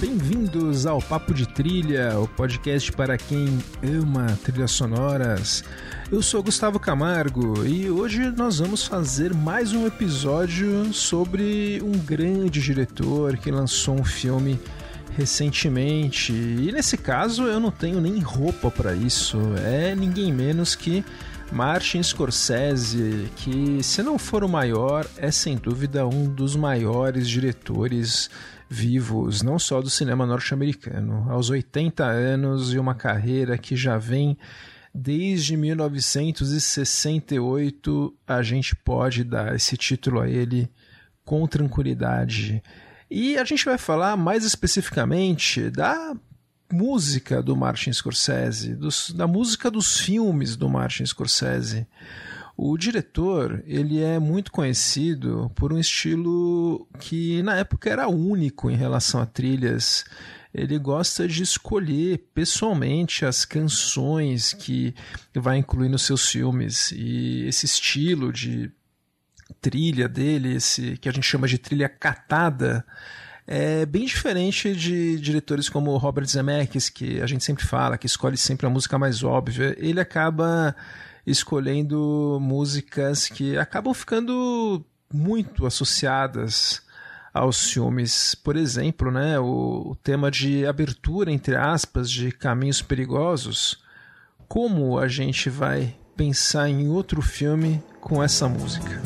Bem-vindos ao Papo de Trilha, o podcast para quem ama trilhas sonoras. Eu sou Gustavo Camargo e hoje nós vamos fazer mais um episódio sobre um grande diretor que lançou um filme recentemente. E nesse caso eu não tenho nem roupa para isso. É ninguém menos que Martin Scorsese, que se não for o maior, é sem dúvida um dos maiores diretores vivos, não só do cinema norte-americano. Aos 80 anos e uma carreira que já vem Desde 1968 a gente pode dar esse título a ele com tranquilidade. E a gente vai falar mais especificamente da música do Martin Scorsese, dos, da música dos filmes do Martin Scorsese. O diretor, ele é muito conhecido por um estilo que na época era único em relação a trilhas ele gosta de escolher pessoalmente as canções que vai incluir nos seus filmes e esse estilo de trilha dele, esse que a gente chama de trilha catada, é bem diferente de diretores como Robert Zemeckis, que a gente sempre fala, que escolhe sempre a música mais óbvia. Ele acaba escolhendo músicas que acabam ficando muito associadas aos filmes. Por exemplo, né, o, o tema de abertura, entre aspas, de Caminhos Perigosos. Como a gente vai pensar em outro filme com essa música?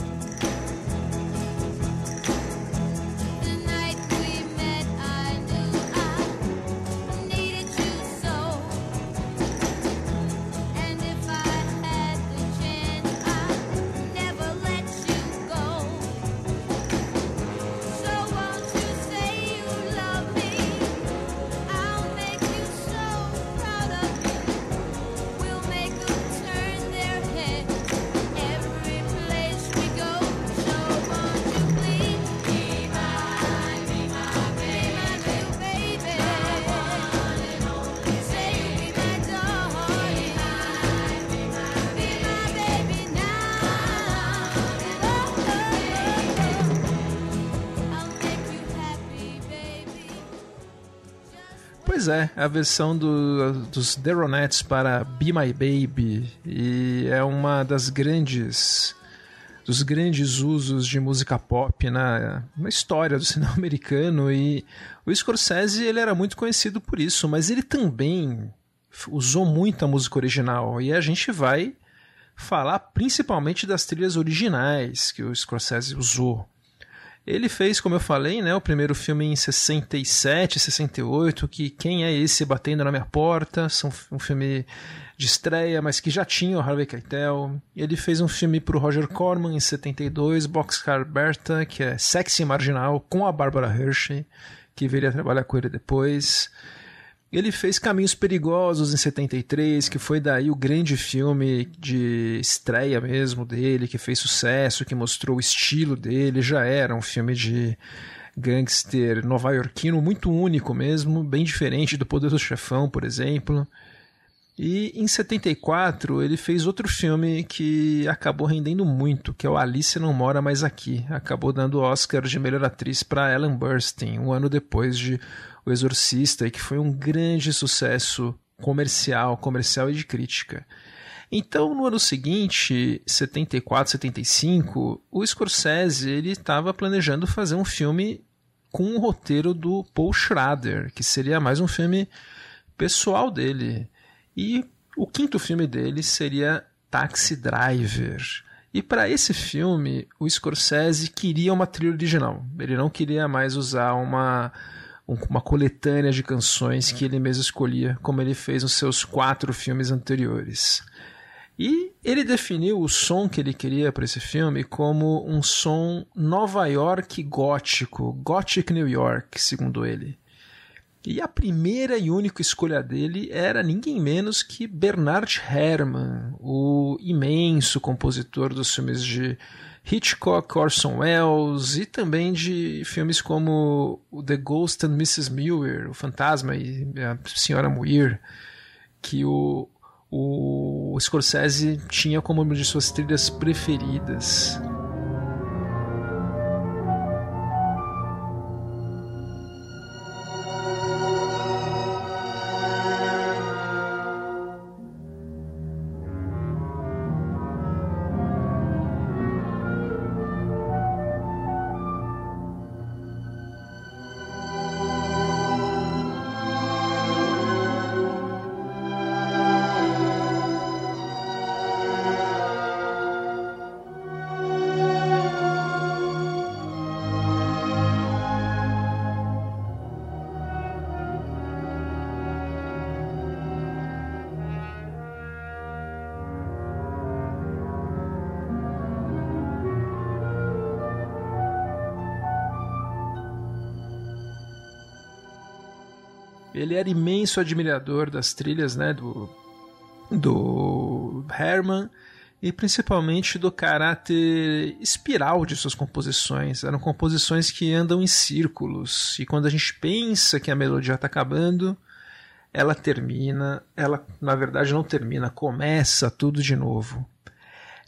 A versão do, dos The para Be My Baby. E é uma das grandes dos grandes usos de música pop na, na história do cinema americano. E o Scorsese ele era muito conhecido por isso, mas ele também usou muito a música original. E a gente vai falar principalmente das trilhas originais que o Scorsese usou. Ele fez, como eu falei, né, o primeiro filme em 67, 68, que Quem é esse batendo na minha porta? São um filme de estreia, mas que já tinha o Harvey Keitel. Ele fez um filme para o Roger Corman em 72, Boxcar Bertha, que é Sexy Marginal, com a Barbara Hershey, que viria a trabalhar com ele depois. Ele fez Caminhos Perigosos em 73, que foi daí o grande filme de estreia mesmo dele, que fez sucesso, que mostrou o estilo dele. Já era um filme de gangster nova-iorquino muito único mesmo, bem diferente do Poder do Chefão, por exemplo. E em 74 ele fez outro filme que acabou rendendo muito, que é o Alice Não Mora Mais Aqui. Acabou dando Oscar de melhor atriz para Ellen Burstyn, um ano depois de O Exorcista, e que foi um grande sucesso comercial, comercial e de crítica. Então, no ano seguinte, 74, 75, o Scorsese ele estava planejando fazer um filme com o roteiro do Paul Schrader, que seria mais um filme pessoal dele. E o quinto filme dele seria Taxi Driver. E para esse filme, o Scorsese queria uma trilha original. Ele não queria mais usar uma, uma coletânea de canções que ele mesmo escolhia, como ele fez nos seus quatro filmes anteriores. E ele definiu o som que ele queria para esse filme como um som Nova York gótico, Gothic New York, segundo ele. E a primeira e única escolha dele era ninguém menos que Bernard Herrmann, o imenso compositor dos filmes de Hitchcock, Orson Welles e também de filmes como The Ghost and Mrs. Muir, O Fantasma e a Senhora Muir, que o, o Scorsese tinha como uma de suas trilhas preferidas. Era imenso admirador das trilhas, né, do, do Herman e principalmente do caráter espiral de suas composições. Eram composições que andam em círculos e quando a gente pensa que a melodia está acabando, ela termina, ela na verdade não termina, começa tudo de novo.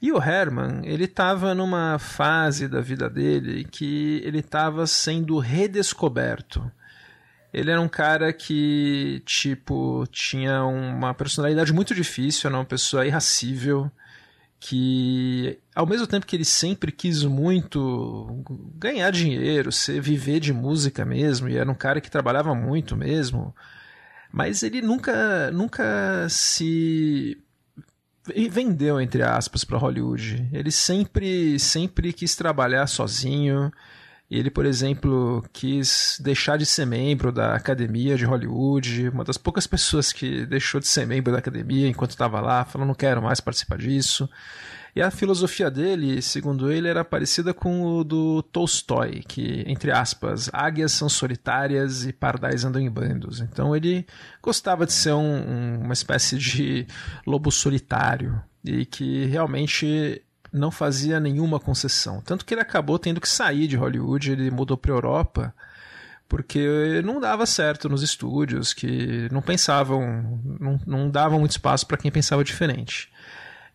E o Herman, ele estava numa fase da vida dele que ele estava sendo redescoberto. Ele era um cara que, tipo, tinha uma personalidade muito difícil, era uma pessoa irracível, que ao mesmo tempo que ele sempre quis muito ganhar dinheiro, ser, viver de música mesmo, e era um cara que trabalhava muito mesmo, mas ele nunca, nunca se vendeu entre aspas para Hollywood. Ele sempre, sempre quis trabalhar sozinho. Ele, por exemplo, quis deixar de ser membro da Academia de Hollywood, uma das poucas pessoas que deixou de ser membro da academia enquanto estava lá, falou não quero mais participar disso. E a filosofia dele, segundo ele, era parecida com o do Tolstói, que, entre aspas, águias são solitárias e pardais andam em bandos. Então ele gostava de ser um, um, uma espécie de lobo solitário e que realmente não fazia nenhuma concessão. Tanto que ele acabou tendo que sair de Hollywood, ele mudou para Europa, porque não dava certo nos estúdios, que não pensavam, não, não davam muito espaço para quem pensava diferente.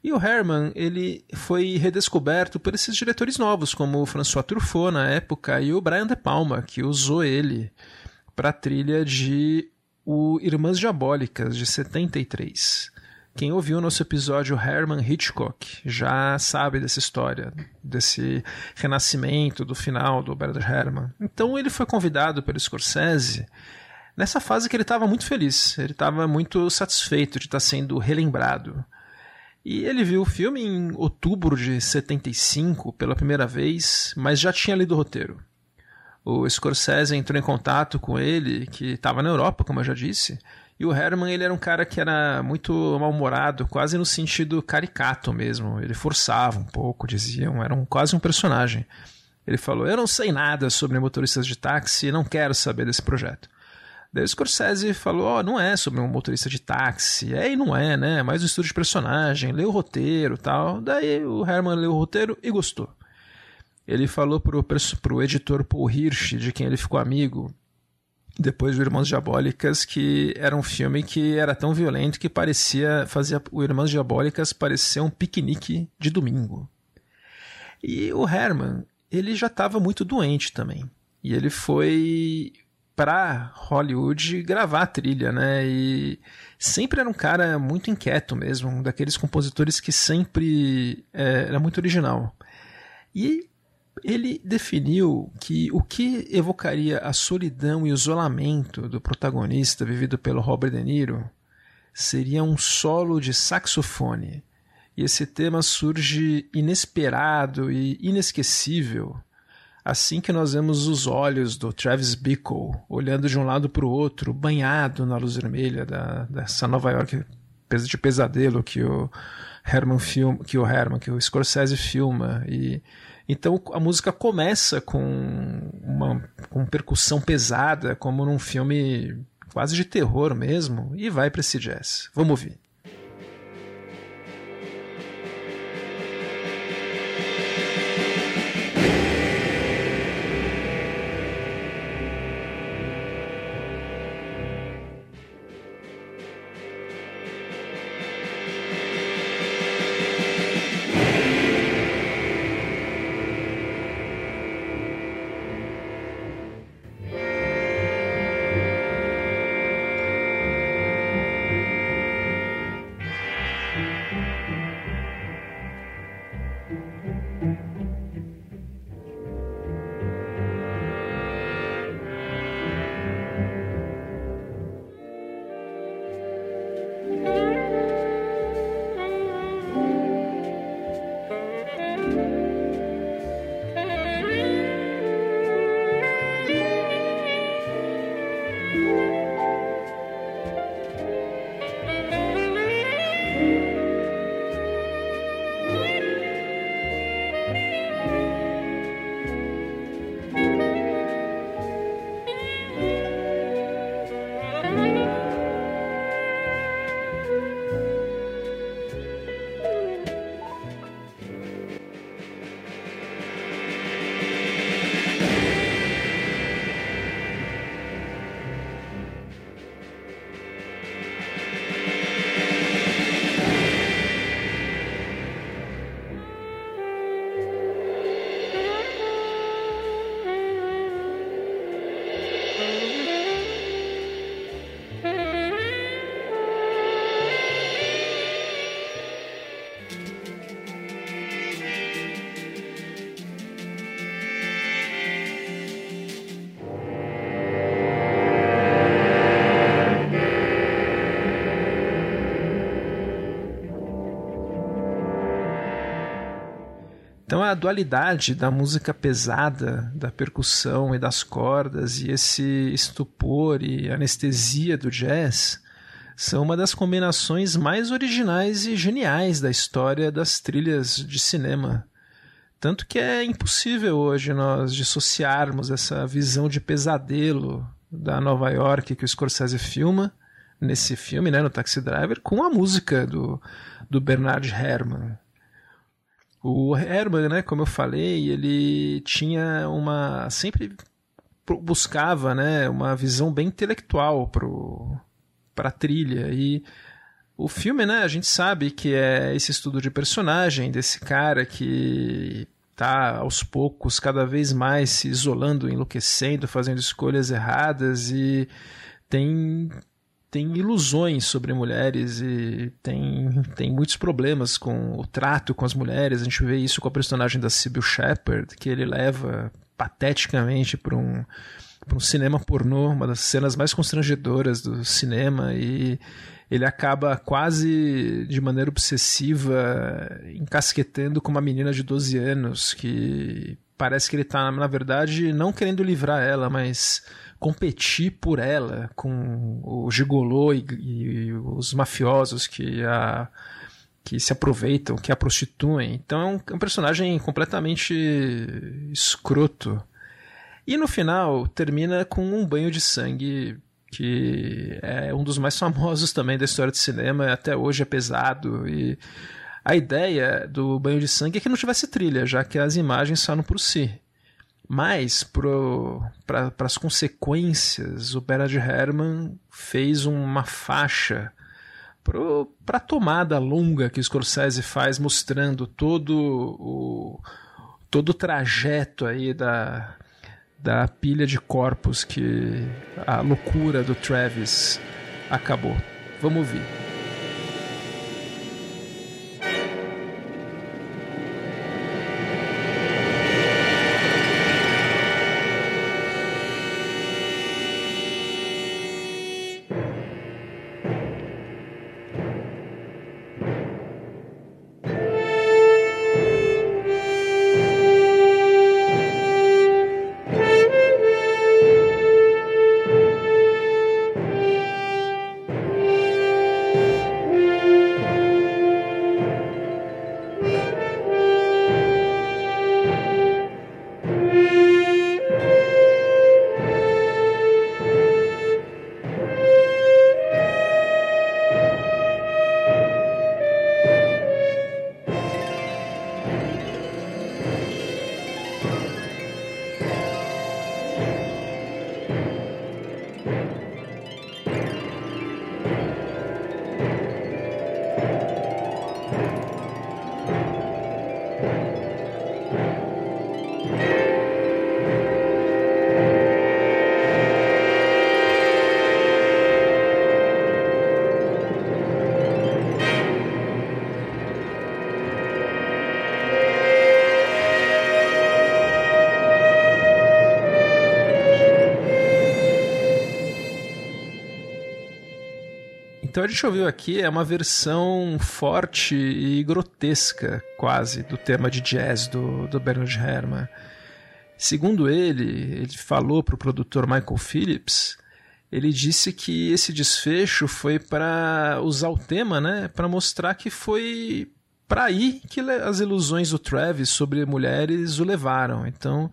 E o Herman, ele foi redescoberto por esses diretores novos, como o François Truffaut na época e o Brian De Palma, que usou ele para a trilha de o Irmãs Diabólicas, de 73. Quem ouviu o nosso episódio Herman Hitchcock já sabe dessa história, desse renascimento do final do Bernard Herrmann. Então ele foi convidado pelo Scorsese nessa fase que ele estava muito feliz, ele estava muito satisfeito de estar sendo relembrado. E ele viu o filme em outubro de 75 pela primeira vez, mas já tinha lido o roteiro. O Scorsese entrou em contato com ele, que estava na Europa, como eu já disse, e o Herman, ele era um cara que era muito mal-humorado, quase no sentido caricato mesmo. Ele forçava um pouco, diziam, era um, quase um personagem. Ele falou: Eu não sei nada sobre motoristas de táxi e não quero saber desse projeto. Daí o Scorsese falou: Ó, oh, não é sobre um motorista de táxi. É e não é, né? Mais um estudo de personagem, leu o roteiro tal. Daí o Herman leu o roteiro e gostou. Ele falou pro, pro editor Paul Hirsch, de quem ele ficou amigo, depois do Irmãos Diabólicas, que era um filme que era tão violento que parecia fazia o Irmãos Diabólicas parecer um piquenique de domingo. E o Herman, ele já estava muito doente também. E ele foi para Hollywood gravar a trilha, né? E sempre era um cara muito inquieto mesmo, um daqueles compositores que sempre é, era muito original. E ele definiu que o que evocaria a solidão e o isolamento do protagonista vivido pelo Robert De Niro seria um solo de saxofone. E esse tema surge inesperado e inesquecível assim que nós vemos os olhos do Travis Bickle olhando de um lado para o outro, banhado na luz vermelha da, dessa Nova York de pesadelo que o Herman filma, que o Herman, que o Scorsese filma e então a música começa com uma com percussão pesada, como num filme quase de terror mesmo, e vai para esse jazz. Vamos ouvir. A dualidade da música pesada, da percussão e das cordas, e esse estupor e anestesia do jazz são uma das combinações mais originais e geniais da história das trilhas de cinema. Tanto que é impossível hoje nós dissociarmos essa visão de pesadelo da Nova York que o Scorsese filma nesse filme, né, no Taxi Driver, com a música do, do Bernard Herrmann. O Herman, né, como eu falei, ele tinha uma sempre buscava, né, uma visão bem intelectual para a trilha. E o filme, né, a gente sabe que é esse estudo de personagem desse cara que tá aos poucos cada vez mais se isolando, enlouquecendo, fazendo escolhas erradas e tem tem ilusões sobre mulheres e tem, tem muitos problemas com o trato com as mulheres. A gente vê isso com a personagem da Sybil Shepard, que ele leva pateticamente para um, um cinema pornô, uma das cenas mais constrangedoras do cinema, e ele acaba quase de maneira obsessiva encasquetando com uma menina de 12 anos que parece que ele está, na verdade, não querendo livrar ela, mas competir por ela com o gigolô e, e os mafiosos que a que se aproveitam, que a prostituem. Então é um, é um, personagem completamente escroto. E no final termina com um banho de sangue que é um dos mais famosos também da história do cinema, até hoje é pesado e a ideia do banho de sangue é que não tivesse trilha, já que as imagens falam por si. Mas, para as consequências, o Bernard Herrmann fez uma faixa para a tomada longa que o Scorsese faz, mostrando todo o, todo o trajeto aí da, da pilha de corpos que a loucura do Travis acabou. Vamos ouvir. Então a gente ouviu aqui é uma versão forte e grotesca, quase, do tema de jazz do, do Bernard Herrmann. Segundo ele, ele falou para o produtor Michael Phillips, ele disse que esse desfecho foi para usar o tema, né, para mostrar que foi para aí que as ilusões do Travis sobre mulheres o levaram. Então,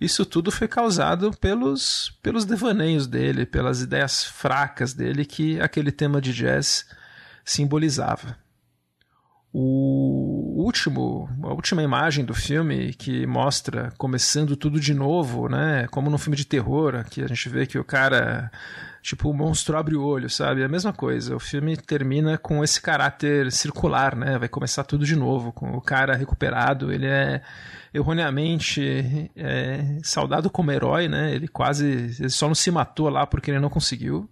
isso tudo foi causado pelos, pelos devaneios dele, pelas ideias fracas dele que aquele tema de jazz simbolizava. O, último, a última imagem do filme que mostra começando tudo de novo, né? Como num filme de terror, que a gente vê que o cara, tipo, o monstro abre o olho, sabe? É a mesma coisa. O filme termina com esse caráter circular, né? Vai começar tudo de novo, com o cara recuperado. Ele é erroneamente é, saudado como herói, né? Ele quase, ele só não se matou lá porque ele não conseguiu.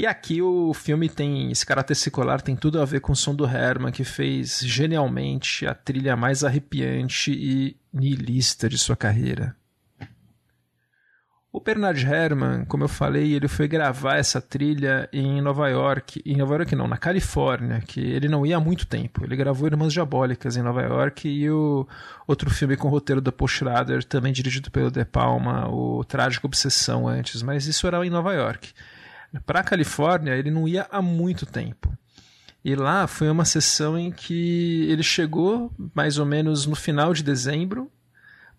E aqui o filme tem esse caráter secular, tem tudo a ver com o som do Herman, que fez genialmente a trilha mais arrepiante e nihilista de sua carreira. O Bernard Herrmann, como eu falei, ele foi gravar essa trilha em Nova York, em Nova York não, na Califórnia, que ele não ia há muito tempo. Ele gravou Irmãs Diabólicas em Nova York e o outro filme com o roteiro da Paul Schrader, também dirigido pelo De Palma, o Trágico Obsessão antes, mas isso era em Nova York. Para a Califórnia, ele não ia há muito tempo. E lá foi uma sessão em que ele chegou mais ou menos no final de dezembro.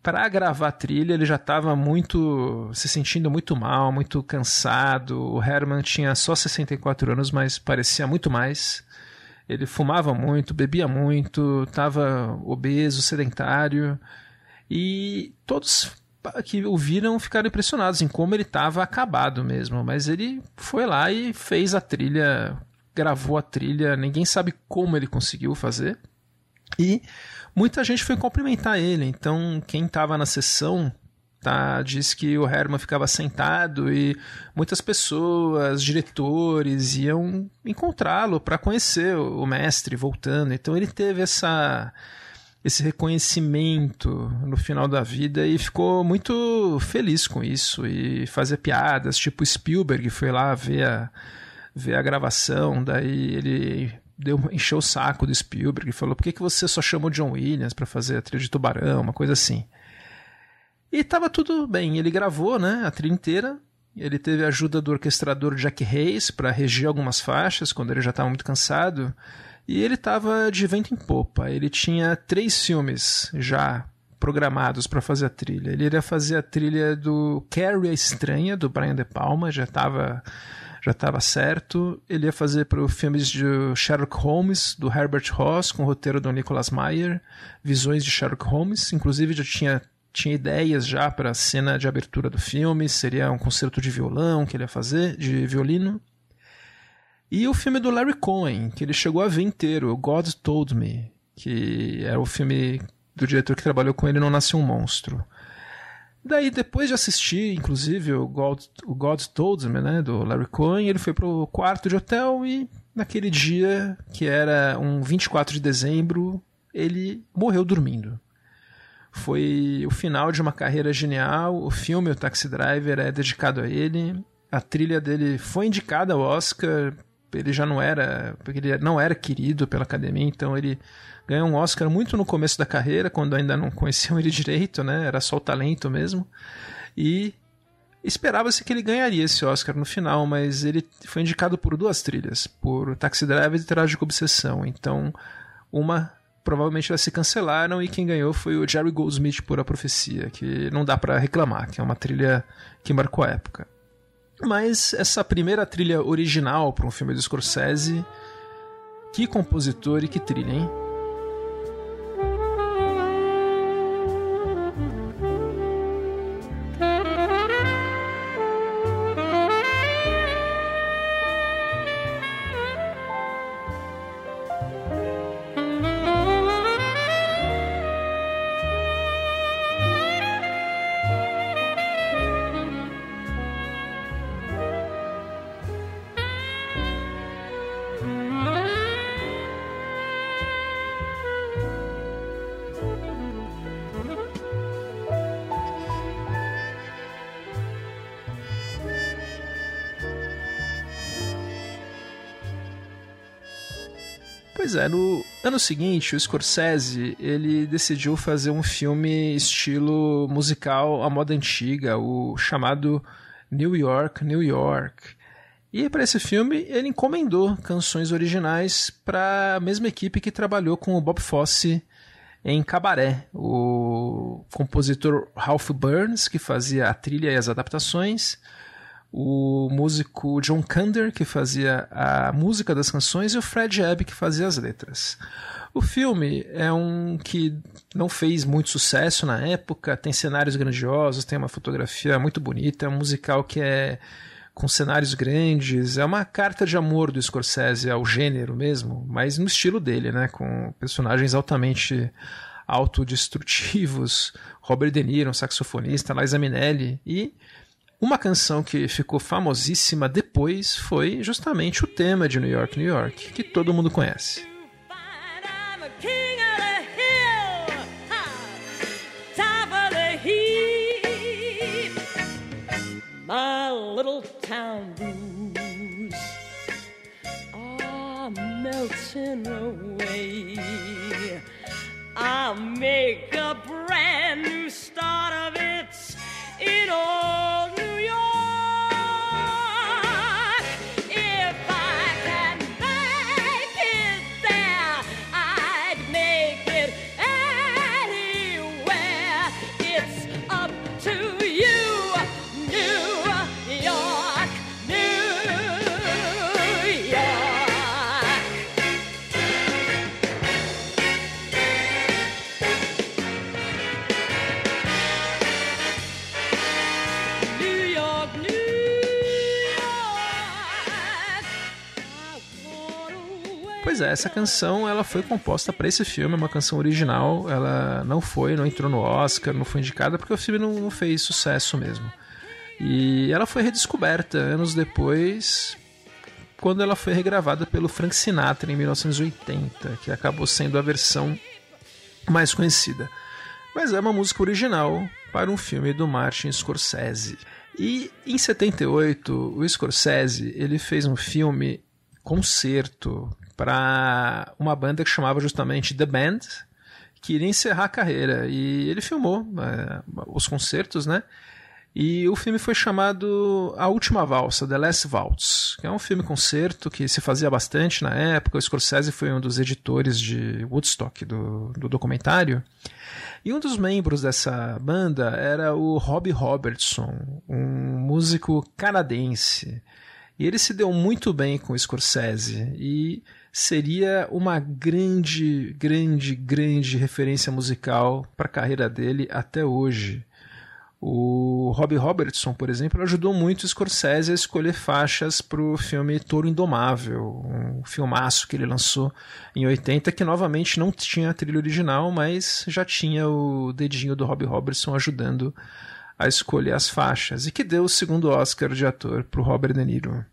Para gravar a trilha, ele já estava muito se sentindo muito mal, muito cansado. O Herman tinha só 64 anos, mas parecia muito mais. Ele fumava muito, bebia muito, estava obeso, sedentário. E todos que o viram ficaram impressionados em como ele estava acabado mesmo. Mas ele foi lá e fez a trilha, gravou a trilha, ninguém sabe como ele conseguiu fazer. E muita gente foi cumprimentar ele. Então, quem estava na sessão tá, disse que o Herman ficava sentado e muitas pessoas, diretores, iam encontrá-lo para conhecer o mestre voltando. Então, ele teve essa esse reconhecimento no final da vida e ficou muito feliz com isso e fazia piadas, tipo Spielberg foi lá ver a, ver a gravação, daí ele deu, encheu o saco do Spielberg e falou: por que, que você só chamou John Williams para fazer a trilha de Tubarão, uma coisa assim. E tava tudo bem, ele gravou né, a trilha inteira, ele teve a ajuda do orquestrador Jack Hayes para reger algumas faixas quando ele já estava muito cansado. E ele estava de vento em popa. Ele tinha três filmes já programados para fazer a trilha. Ele iria fazer a trilha do Carrie a Estranha, do Brian De Palma, já estava já estava certo. Ele ia fazer para os filmes de Sherlock Holmes, do Herbert Ross, com o roteiro do Nicholas Meyer, Visões de Sherlock Holmes. Inclusive já tinha, tinha ideias já para a cena de abertura do filme, seria um concerto de violão que ele ia fazer, de violino. E o filme do Larry Cohen, que ele chegou a ver inteiro, God Told Me, que era o filme do diretor que trabalhou com ele Não Nasce um Monstro. Daí, depois de assistir, inclusive, o God, o God Told Me, né, do Larry Cohen, ele foi pro quarto de hotel e naquele dia, que era um 24 de dezembro, ele morreu dormindo. Foi o final de uma carreira genial. O filme, o Taxi Driver, é dedicado a ele. A trilha dele foi indicada ao Oscar ele já não era, porque ele não era querido pela academia, então ele ganhou um Oscar muito no começo da carreira, quando ainda não conheciam ele direito, né? Era só o talento mesmo. E esperava-se que ele ganharia esse Oscar no final, mas ele foi indicado por duas trilhas, por Taxi Driver e Trágico Obsessão. Então, uma provavelmente elas se cancelaram e quem ganhou foi o Jerry Goldsmith por A Profecia, que não dá para reclamar, que é uma trilha que marcou a época. Mas essa primeira trilha original para um filme do Scorsese, que compositor e que trilha, hein? Ano seguinte, o Scorsese ele decidiu fazer um filme estilo musical à moda antiga, o chamado New York, New York. E para esse filme ele encomendou canções originais para a mesma equipe que trabalhou com o Bob Fosse em Cabaré, o compositor Ralph Burns, que fazia a trilha e as adaptações, o músico John Kander, que fazia a música das canções, e o Fred Ebb, que fazia as letras. O filme é um que não fez muito sucesso na época, tem cenários grandiosos, tem uma fotografia muito bonita, é um musical que é com cenários grandes, é uma carta de amor do Scorsese ao gênero mesmo, mas no estilo dele, né, com personagens altamente autodestrutivos, Robert De Niro, um saxofonista, Liza Minnelli e uma canção que ficou famosíssima depois foi justamente o tema de New York, New York, que todo mundo conhece. I'll make a brand new start of it in old New York. Essa canção ela foi composta para esse filme, é uma canção original. Ela não foi, não entrou no Oscar, não foi indicada porque o filme não, não fez sucesso mesmo. E ela foi redescoberta anos depois, quando ela foi regravada pelo Frank Sinatra em 1980, que acabou sendo a versão mais conhecida. Mas é uma música original para um filme do Martin Scorsese. E em 78, o Scorsese ele fez um filme concerto para uma banda que chamava justamente The Band, que iria encerrar a carreira. E ele filmou é, os concertos, né? E o filme foi chamado A Última Valsa, The Last Waltz, que é um filme concerto que se fazia bastante na época. O Scorsese foi um dos editores de Woodstock, do, do documentário. E um dos membros dessa banda era o Robbie Robertson, um músico canadense. E ele se deu muito bem com o Scorsese. E seria uma grande, grande, grande referência musical para a carreira dele até hoje. O Robbie Robertson, por exemplo, ajudou muito Scorsese a escolher faixas para o filme Touro Indomável, um filmaço que ele lançou em 80, que novamente não tinha a trilha original, mas já tinha o dedinho do Robbie Robertson ajudando a escolher as faixas, e que deu o segundo Oscar de ator para o Robert De Niro.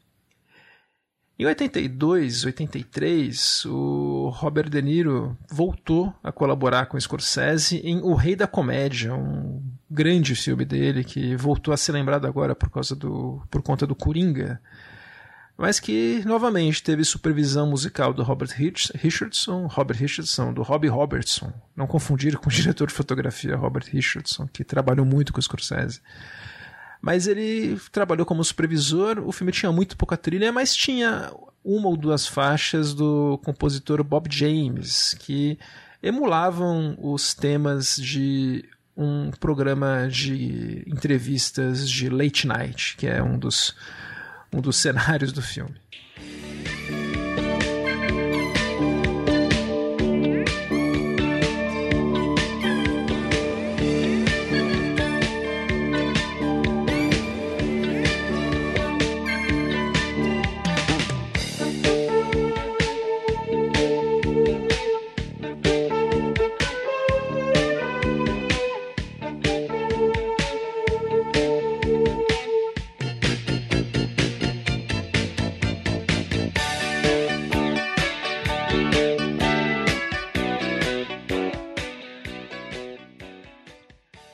Em 82, 83, o Robert De Niro voltou a colaborar com Scorsese em O Rei da Comédia, um grande filme dele que voltou a ser lembrado agora por causa do por conta do Coringa, mas que novamente teve supervisão musical do Robert Richardson, Robert Richardson, do Robbie Robertson, não confundir com o diretor de fotografia Robert Richardson, que trabalhou muito com Scorsese. Mas ele trabalhou como supervisor, o filme tinha muito pouca trilha, mas tinha uma ou duas faixas do compositor Bob James, que emulavam os temas de um programa de entrevistas de late night, que é um dos, um dos cenários do filme.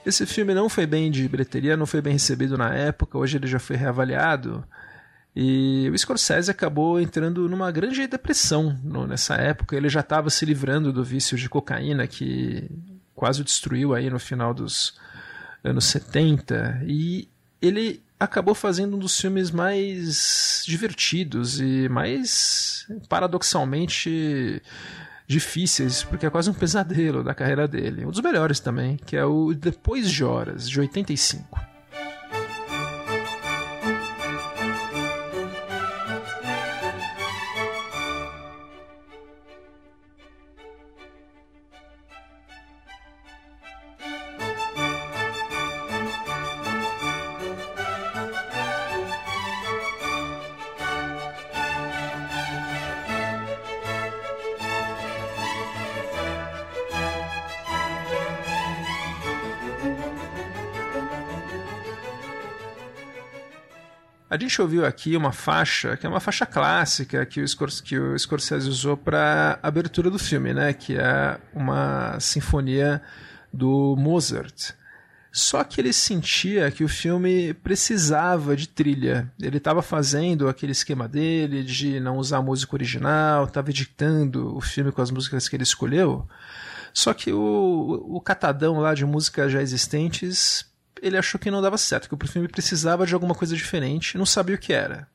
Esse filme não foi bem de bilheteria, não foi bem recebido na época, hoje ele já foi reavaliado. E o Scorsese acabou entrando numa grande depressão nessa época. Ele já estava se livrando do vício de cocaína que quase o destruiu aí no final dos anos 70. E ele acabou fazendo um dos filmes mais divertidos e mais paradoxalmente difíceis, porque é quase um pesadelo da carreira dele. Um dos melhores também, que é o Depois de Horas, de 85. Gente ouviu aqui uma faixa, que é uma faixa clássica que o, que o Scorsese usou para abertura do filme, né? Que é uma sinfonia do Mozart. Só que ele sentia que o filme precisava de trilha. Ele estava fazendo aquele esquema dele de não usar a música original, estava editando o filme com as músicas que ele escolheu. Só que o, o catadão lá de músicas já existentes ele achou que não dava certo, que o filme precisava de alguma coisa diferente, não sabia o que era.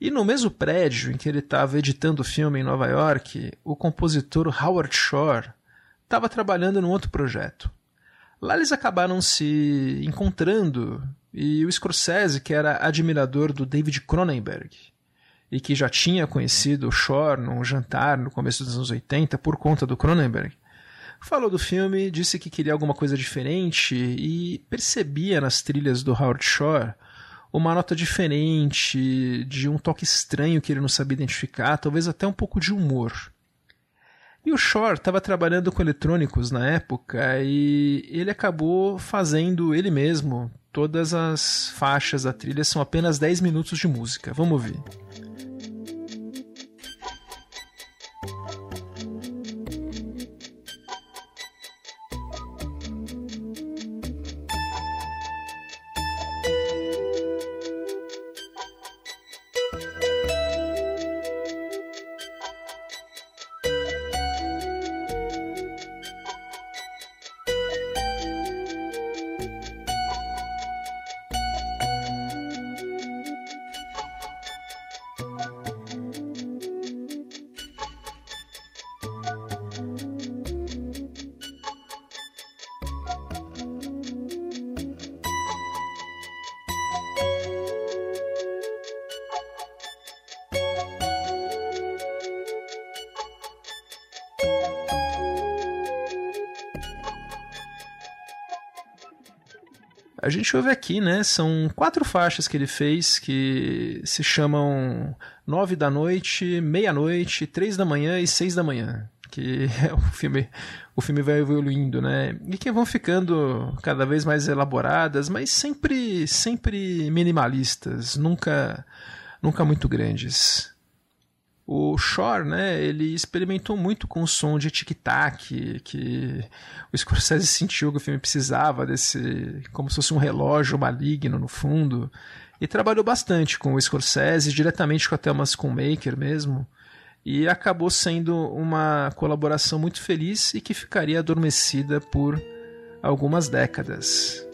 E no mesmo prédio em que ele estava editando o filme em Nova York, o compositor Howard Shore estava trabalhando num outro projeto. Lá eles acabaram se encontrando e o Scorsese, que era admirador do David Cronenberg e que já tinha conhecido o Shore num jantar no começo dos anos 80 por conta do Cronenberg, Falou do filme, disse que queria alguma coisa diferente e percebia nas trilhas do Howard Shore uma nota diferente, de um toque estranho que ele não sabia identificar, talvez até um pouco de humor. E o Shore estava trabalhando com eletrônicos na época e ele acabou fazendo ele mesmo. Todas as faixas da trilha são apenas 10 minutos de música. Vamos ouvir. A gente ouve aqui, né? São quatro faixas que ele fez que se chamam Nove da Noite, Meia-Noite, Três da Manhã e Seis da Manhã. Que é o filme, o filme vai evoluindo, né? E que vão ficando cada vez mais elaboradas, mas sempre, sempre minimalistas, nunca, nunca muito grandes. O Shore, né, ele experimentou muito com o som de tic-tac, que o Scorsese sentiu que o filme precisava desse, como se fosse um relógio maligno no fundo, e trabalhou bastante com o Scorsese, diretamente com a Thelma Schoonmaker mesmo, e acabou sendo uma colaboração muito feliz e que ficaria adormecida por algumas décadas.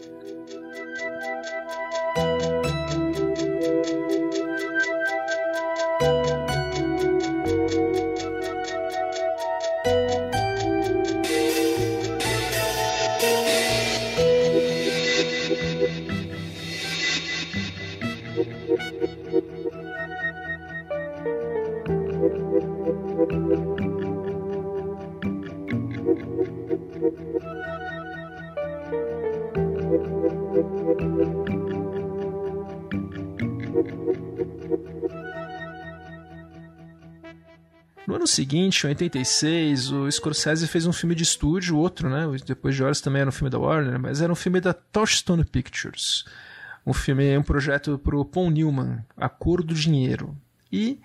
Seguinte, em 86, o Scorsese fez um filme de estúdio, outro, né? Depois de Horas também era um filme da Warner, mas era um filme da Touchstone Pictures. Um filme, um projeto para o Paul Newman, A Cor do Dinheiro. E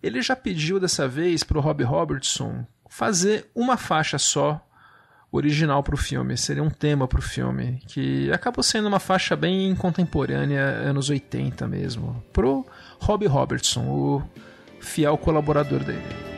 ele já pediu dessa vez para o Rob Robertson fazer uma faixa só original para o filme, seria um tema para o filme, que acabou sendo uma faixa bem contemporânea, anos 80 mesmo, pro Rob Robertson, o fiel colaborador dele.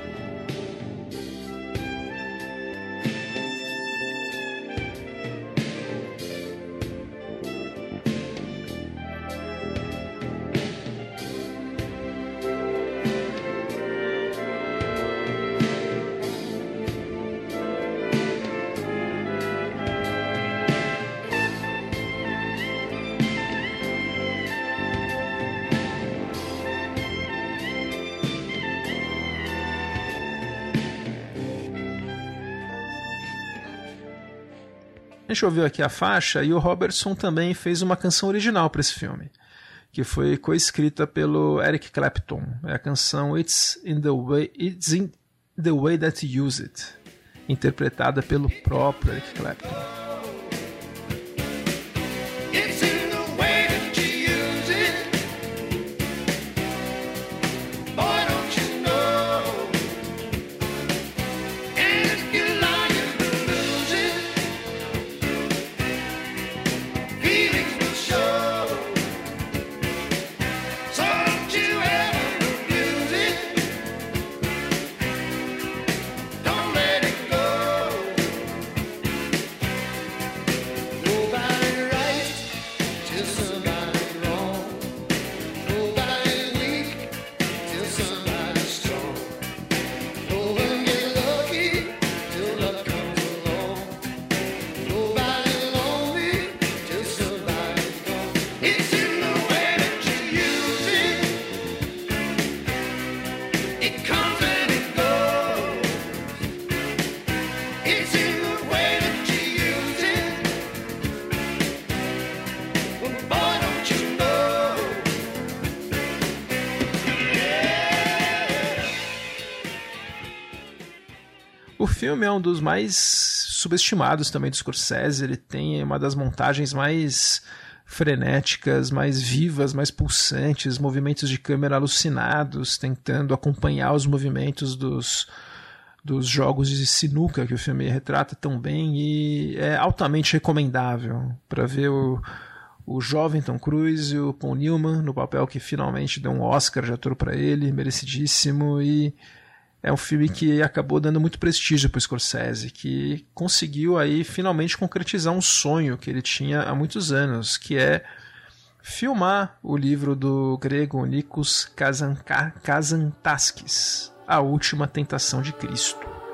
Gente ouviu aqui a faixa e o Robertson também fez uma canção original para esse filme, que foi coescrita pelo Eric Clapton. É a canção It's in the Way, It's in the way That You Use It, interpretada pelo próprio Eric Clapton. Filme é um dos mais subestimados também do Scorsese. Ele tem uma das montagens mais frenéticas, mais vivas, mais pulsantes, movimentos de câmera alucinados, tentando acompanhar os movimentos dos, dos jogos de sinuca que o filme retrata tão bem e é altamente recomendável para ver o, o jovem Tom Cruise e o Paul Newman no papel que finalmente deu um Oscar de ator para ele, merecidíssimo e é um filme que acabou dando muito prestígio para o Scorsese, que conseguiu aí finalmente concretizar um sonho que ele tinha há muitos anos, que é filmar o livro do grego Nikos Kazantaskis, A Última Tentação de Cristo.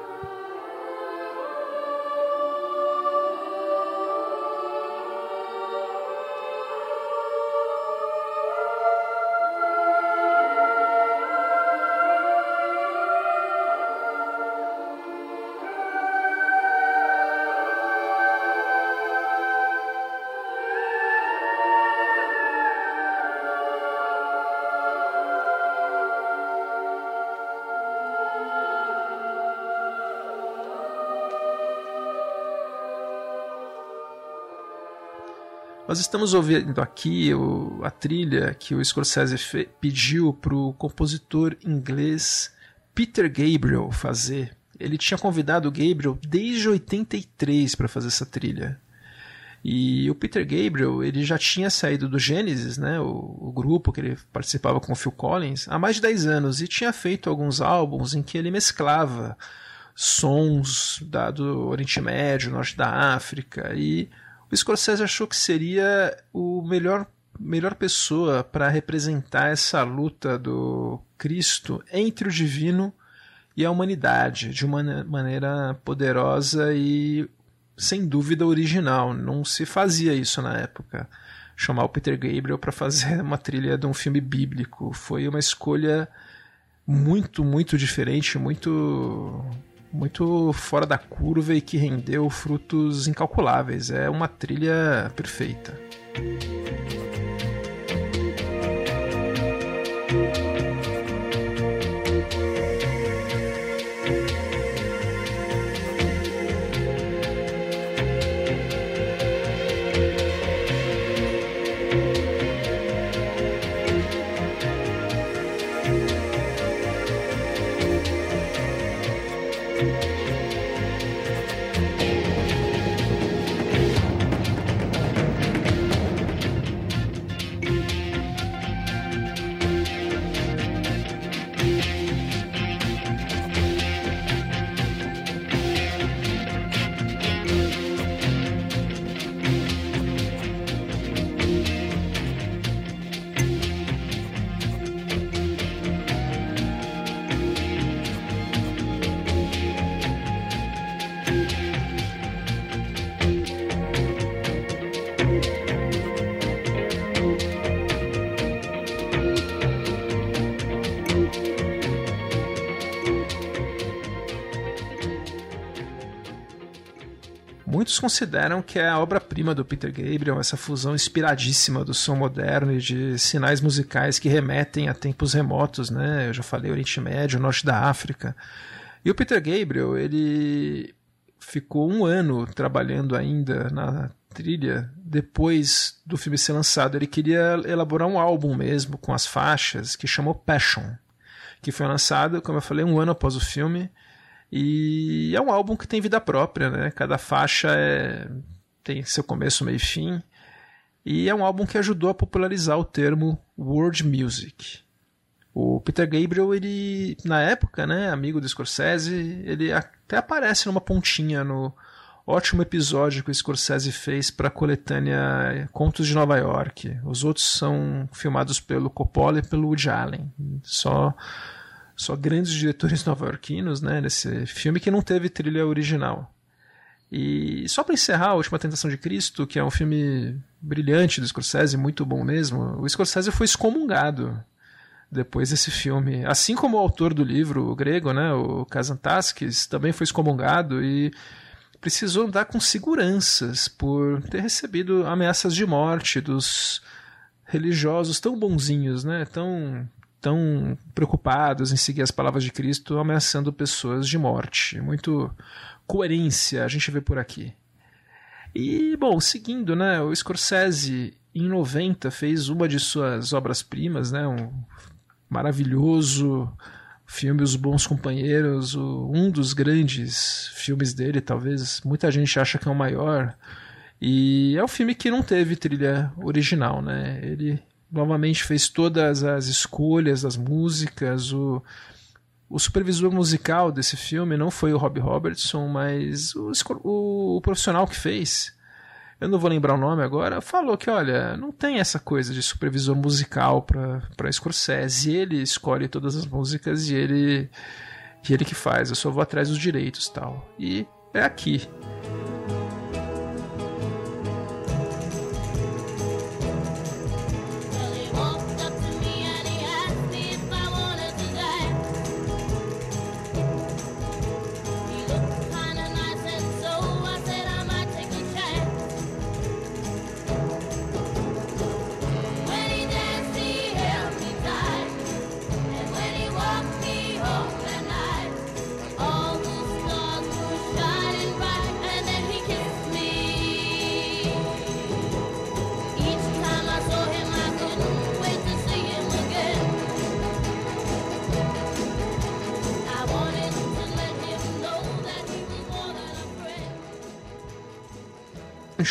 Nós estamos ouvindo aqui o, a trilha que o Scorsese pediu para o compositor inglês Peter Gabriel fazer. Ele tinha convidado o Gabriel desde 83 para fazer essa trilha. E o Peter Gabriel, ele já tinha saído do Genesis, né, o, o, grupo que ele participava com o Phil Collins, há mais de 10 anos e tinha feito alguns álbuns em que ele mesclava sons da, do Oriente Médio, Norte da África e o Scorsese achou que seria o melhor melhor pessoa para representar essa luta do Cristo entre o divino e a humanidade de uma maneira poderosa e sem dúvida original. Não se fazia isso na época. Chamar o Peter Gabriel para fazer uma trilha de um filme bíblico foi uma escolha muito, muito diferente, muito muito fora da curva e que rendeu frutos incalculáveis. É uma trilha perfeita. Consideram que é a obra-prima do Peter Gabriel, essa fusão inspiradíssima do som moderno e de sinais musicais que remetem a tempos remotos, né? Eu já falei Oriente Médio, Norte da África. E o Peter Gabriel, ele ficou um ano trabalhando ainda na trilha depois do filme ser lançado. Ele queria elaborar um álbum mesmo com as faixas que chamou Passion, que foi lançado, como eu falei, um ano após o filme e é um álbum que tem vida própria, né? Cada faixa é... tem seu começo, meio e fim. E é um álbum que ajudou a popularizar o termo world music. O Peter Gabriel, ele, na época, né, amigo do Scorsese, ele até aparece numa pontinha no ótimo episódio que o Scorsese fez para a coletânea Contos de Nova York. Os outros são filmados pelo Coppola e pelo Woody Allen. Só só grandes diretores nova-iorquinos, né, nesse filme que não teve trilha original. E só para encerrar, A Última Tentação de Cristo, que é um filme brilhante do Scorsese, muito bom mesmo, o Scorsese foi excomungado depois desse filme. Assim como o autor do livro, o grego, né, o Kazantaskis, também foi excomungado e precisou andar com seguranças por ter recebido ameaças de morte dos religiosos tão bonzinhos, né, tão tão preocupados em seguir as palavras de Cristo, ameaçando pessoas de morte. Muito coerência a gente vê por aqui. E, bom, seguindo, né, o Scorsese em 90 fez uma de suas obras-primas, né, um maravilhoso filme Os Bons Companheiros, um dos grandes filmes dele, talvez muita gente acha que é o maior. E é um filme que não teve trilha original, né? Ele novamente fez todas as escolhas das músicas, o o supervisor musical desse filme não foi o Rob Robertson, mas o, o, o, profissional que fez, eu não vou lembrar o nome agora, falou que, olha, não tem essa coisa de supervisor musical para Scorsese. Ele escolhe todas as músicas e ele, e ele que faz. Eu só vou atrás dos direitos tal. E é aqui.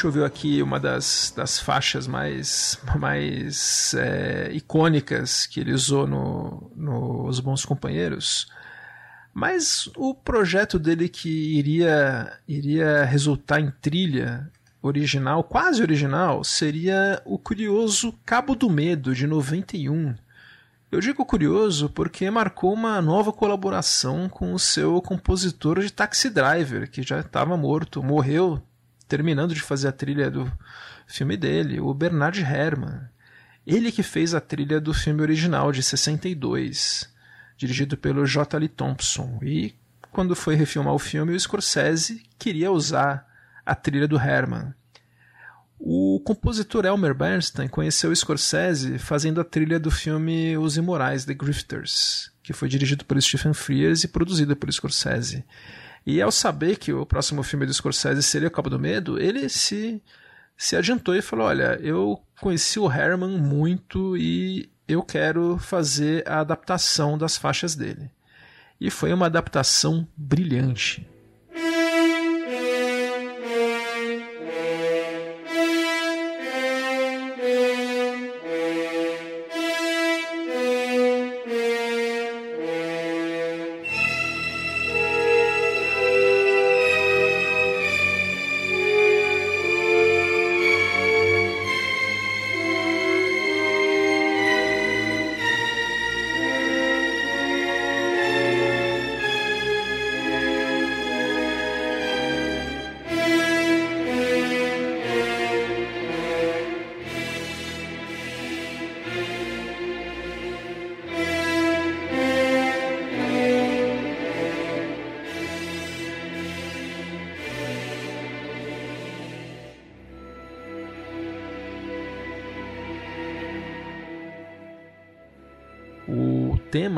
Choveu aqui uma das, das faixas mais, mais é, icônicas que ele usou no, no Os Bons Companheiros. Mas o projeto dele que iria, iria resultar em trilha original, quase original, seria o curioso Cabo do Medo, de 91. Eu digo curioso porque marcou uma nova colaboração com o seu compositor de Taxi Driver, que já estava morto, morreu terminando de fazer a trilha do filme dele, o Bernard Herrmann. Ele que fez a trilha do filme original de 62, dirigido pelo J. Lee Thompson. E quando foi refilmar o filme, o Scorsese queria usar a trilha do Herrmann. O compositor Elmer Bernstein conheceu o Scorsese fazendo a trilha do filme Os Imorais, The Grifters, que foi dirigido por Stephen Frears e produzido por Scorsese. E ao saber que o próximo filme do Scorsese seria O Cabo do Medo, ele se, se adiantou e falou: Olha, eu conheci o Herman muito e eu quero fazer a adaptação das faixas dele. E foi uma adaptação brilhante.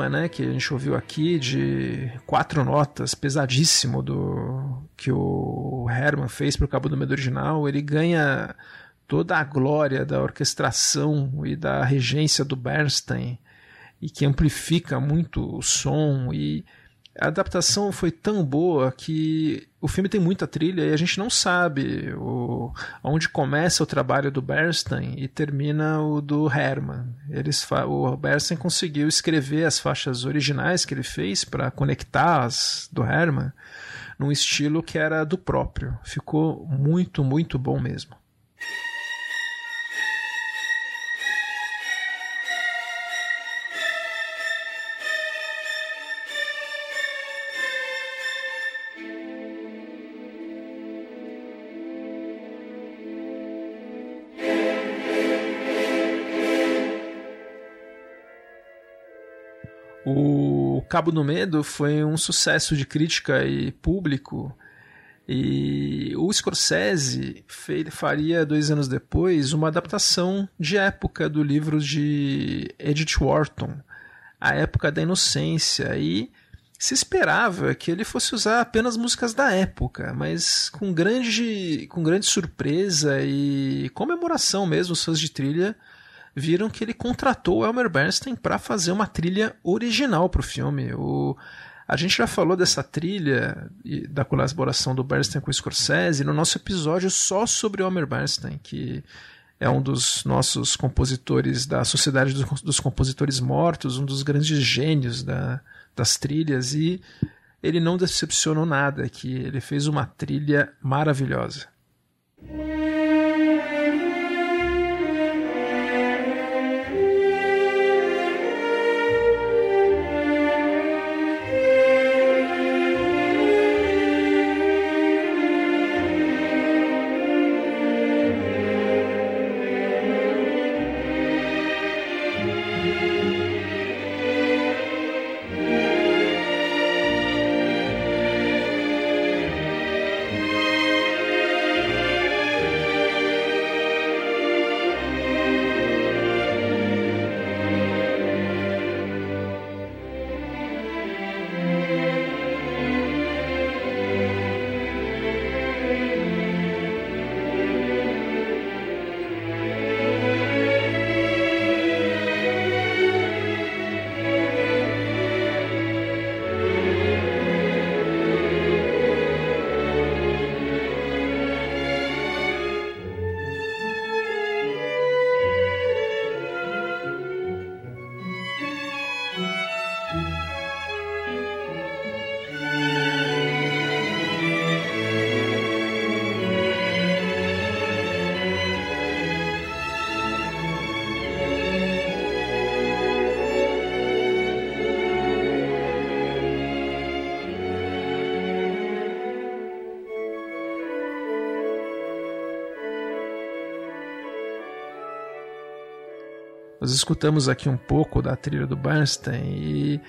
Tema, né, que a gente ouviu aqui de quatro notas, pesadíssimo do que o Herman fez para o Cabo do Medo original, ele ganha toda a glória da orquestração e da regência do Bernstein e que amplifica muito o som e a adaptação foi tão boa que o filme tem muita trilha e a gente não sabe o, onde começa o trabalho do Bernstein e termina o do Herman. Eles, o Bernstein conseguiu escrever as faixas originais que ele fez para conectar as do Herman num estilo que era do próprio. Ficou muito, muito bom mesmo. Cabo do Medo foi um sucesso de crítica e público. E o Scorsese faria dois anos depois uma adaptação de época do livro de Edith Wharton, a época da inocência e se esperava que ele fosse usar apenas músicas da época, mas com grande, com grande surpresa e comemoração mesmo, os fãs de trilha viram que ele contratou Elmer Bernstein para fazer uma trilha original para o filme. O, a gente já falou dessa trilha e da colaboração do Bernstein com o Scorsese no nosso episódio só sobre Elmer Bernstein, que é um dos nossos compositores da Sociedade dos Compositores Mortos, um dos grandes gênios da, das trilhas, e ele não decepcionou nada, que ele fez uma trilha maravilhosa. Nós escutamos aqui um pouco da trilha do Bernstein e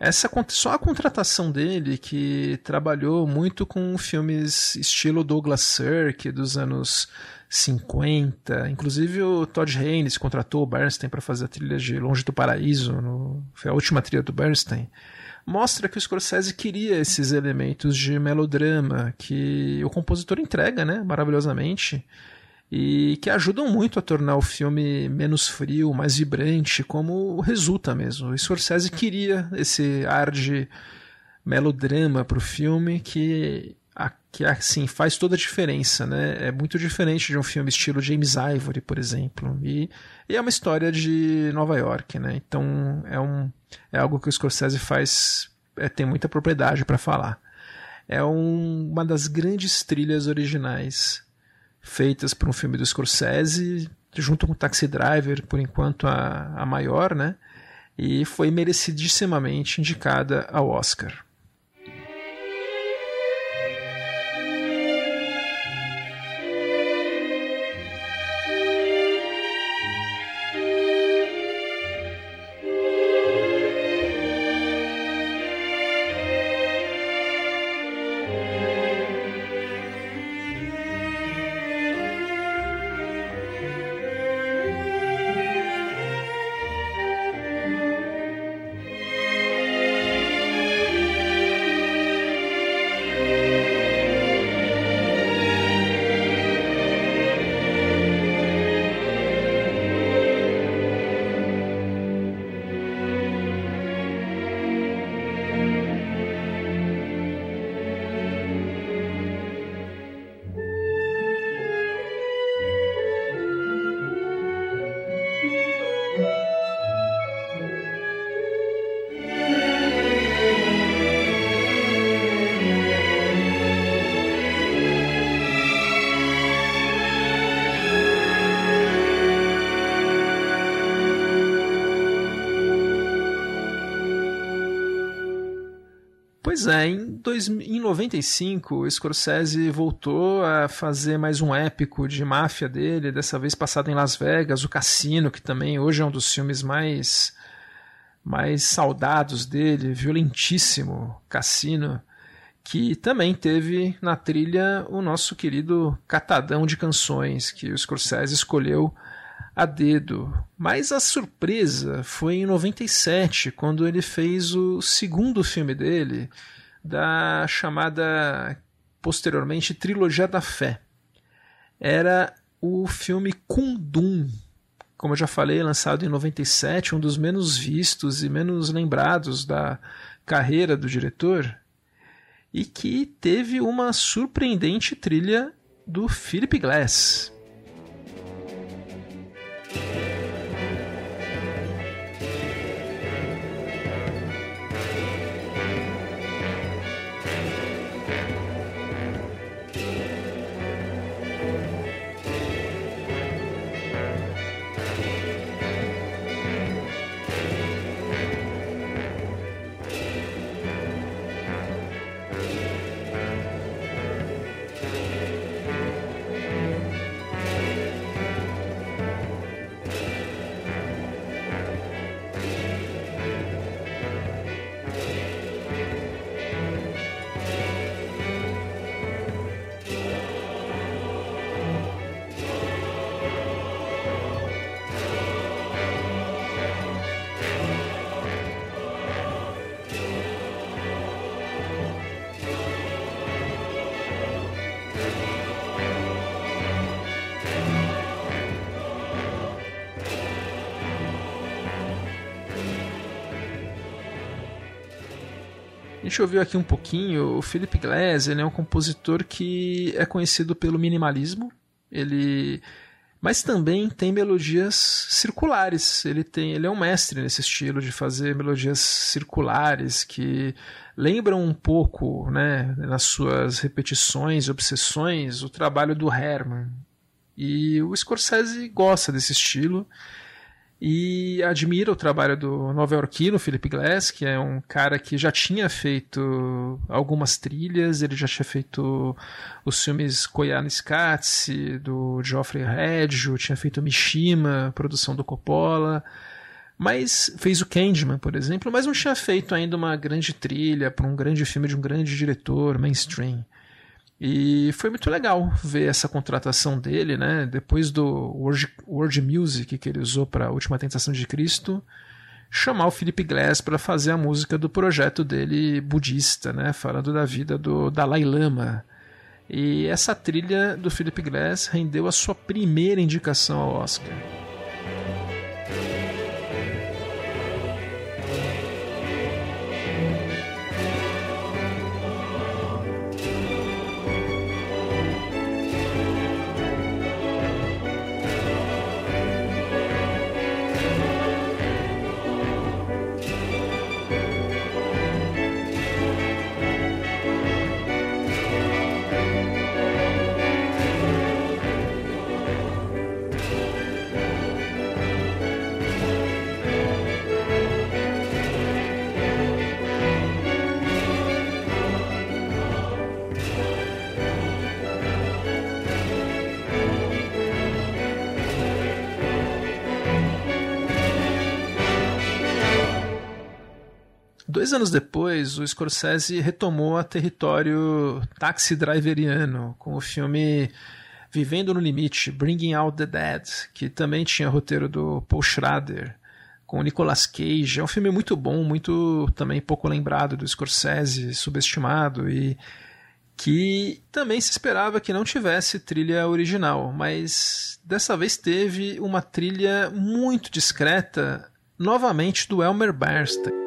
essa só a contratação dele que trabalhou muito com filmes estilo Douglas Sirk dos anos 50, inclusive o Todd Haynes contratou o Bernstein para fazer a trilha de Longe do Paraíso, no, foi a última trilha do Bernstein. Mostra que o Scorsese queria esses elementos de melodrama que o compositor entrega, né, maravilhosamente e que ajudam muito a tornar o filme menos frio, mais vibrante, como resulta mesmo. O Scorsese queria esse ar de melodrama para o filme que, que assim faz toda a diferença, né? É muito diferente de um filme estilo James Ivory, por exemplo, e, e é uma história de Nova York, né? Então é um é algo que o Scorsese faz é, tem muita propriedade para falar. É um, uma das grandes trilhas originais feitas para um filme do Scorsese, junto com Taxi Driver, por enquanto a, a maior, né? E foi merecidissimamente indicada ao Oscar. Dois, em 95 o Scorsese voltou a fazer mais um épico de máfia dele, dessa vez passado em Las Vegas, o Cassino, que também hoje é um dos filmes mais mais saudados dele, violentíssimo Cassino, que também teve na trilha o nosso querido catadão de canções que o Scorsese escolheu a dedo. Mas a surpresa foi em 97, quando ele fez o segundo filme dele, da chamada posteriormente Trilogia da Fé. Era o filme Kundum, como eu já falei, lançado em 97, um dos menos vistos e menos lembrados da carreira do diretor, e que teve uma surpreendente trilha do Philip Glass. Gente ouviu aqui um pouquinho, o Philip Glass, ele é um compositor que é conhecido pelo minimalismo, ele mas também tem melodias circulares. Ele tem, ele é um mestre nesse estilo de fazer melodias circulares que lembram um pouco, né, nas suas repetições, obsessões, o trabalho do Herman. E o Scorsese gosta desse estilo e admira o trabalho do nova-iorquino Philip Glass, que é um cara que já tinha feito algumas trilhas, ele já tinha feito os filmes Koyaanisqatsi, do Geoffrey Reggio, tinha feito Mishima, produção do Coppola, mas fez o Candyman, por exemplo, mas não tinha feito ainda uma grande trilha para um grande filme de um grande diretor mainstream. E foi muito legal ver essa contratação dele, né? Depois do World Music que ele usou para a Última Tentação de Cristo, chamar o Philip Glass para fazer a música do projeto dele budista, né? Falando da vida do Dalai Lama. E essa trilha do Philip Glass rendeu a sua primeira indicação ao Oscar. Dois anos depois, o Scorsese retomou a território taxi driveriano com o filme Vivendo no Limite, Bringing Out the Dead, que também tinha roteiro do Paul Schrader, com o Nicolas Cage. É um filme muito bom, muito também pouco lembrado do Scorsese, subestimado e que também se esperava que não tivesse trilha original, mas dessa vez teve uma trilha muito discreta, novamente do Elmer Bernstein.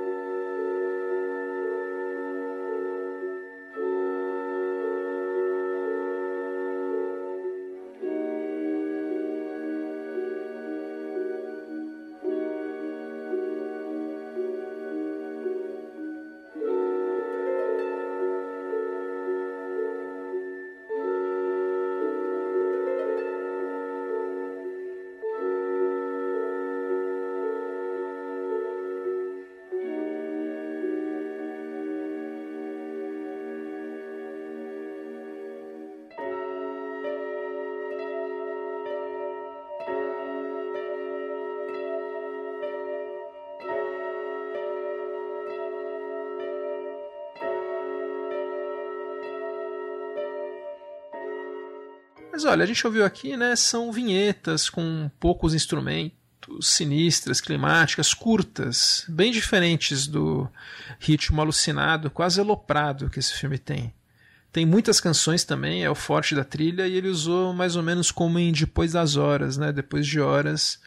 Olha, a gente ouviu aqui, né, são vinhetas com poucos instrumentos, sinistras, climáticas, curtas, bem diferentes do ritmo alucinado, quase aloprado que esse filme tem. Tem muitas canções também, é o forte da trilha, e ele usou mais ou menos como em Depois das Horas, né? Depois de horas,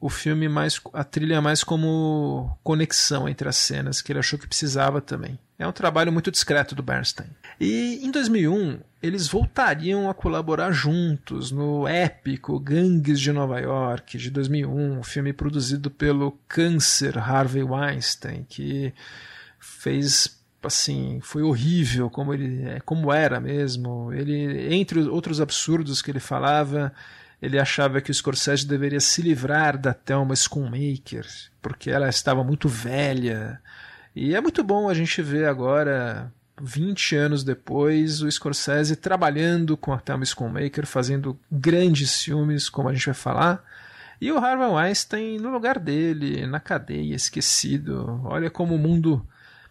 o filme mais. a trilha mais como conexão entre as cenas, que ele achou que precisava também. É um trabalho muito discreto do Bernstein. E em 2001, eles voltariam a colaborar juntos no épico Gangues de Nova York, de 2001, um filme produzido pelo câncer Harvey Weinstein, que fez assim, foi horrível como ele é, como era mesmo. Ele entre outros absurdos que ele falava, ele achava que o Scorsese deveria se livrar da Thelma Schoonmaker, porque ela estava muito velha. E é muito bom a gente ver agora 20 anos depois, o Scorsese trabalhando com a Thelma Schoonmaker, fazendo grandes filmes, como a gente vai falar, e o Harvey Weinstein no lugar dele, na cadeia, esquecido. Olha como o mundo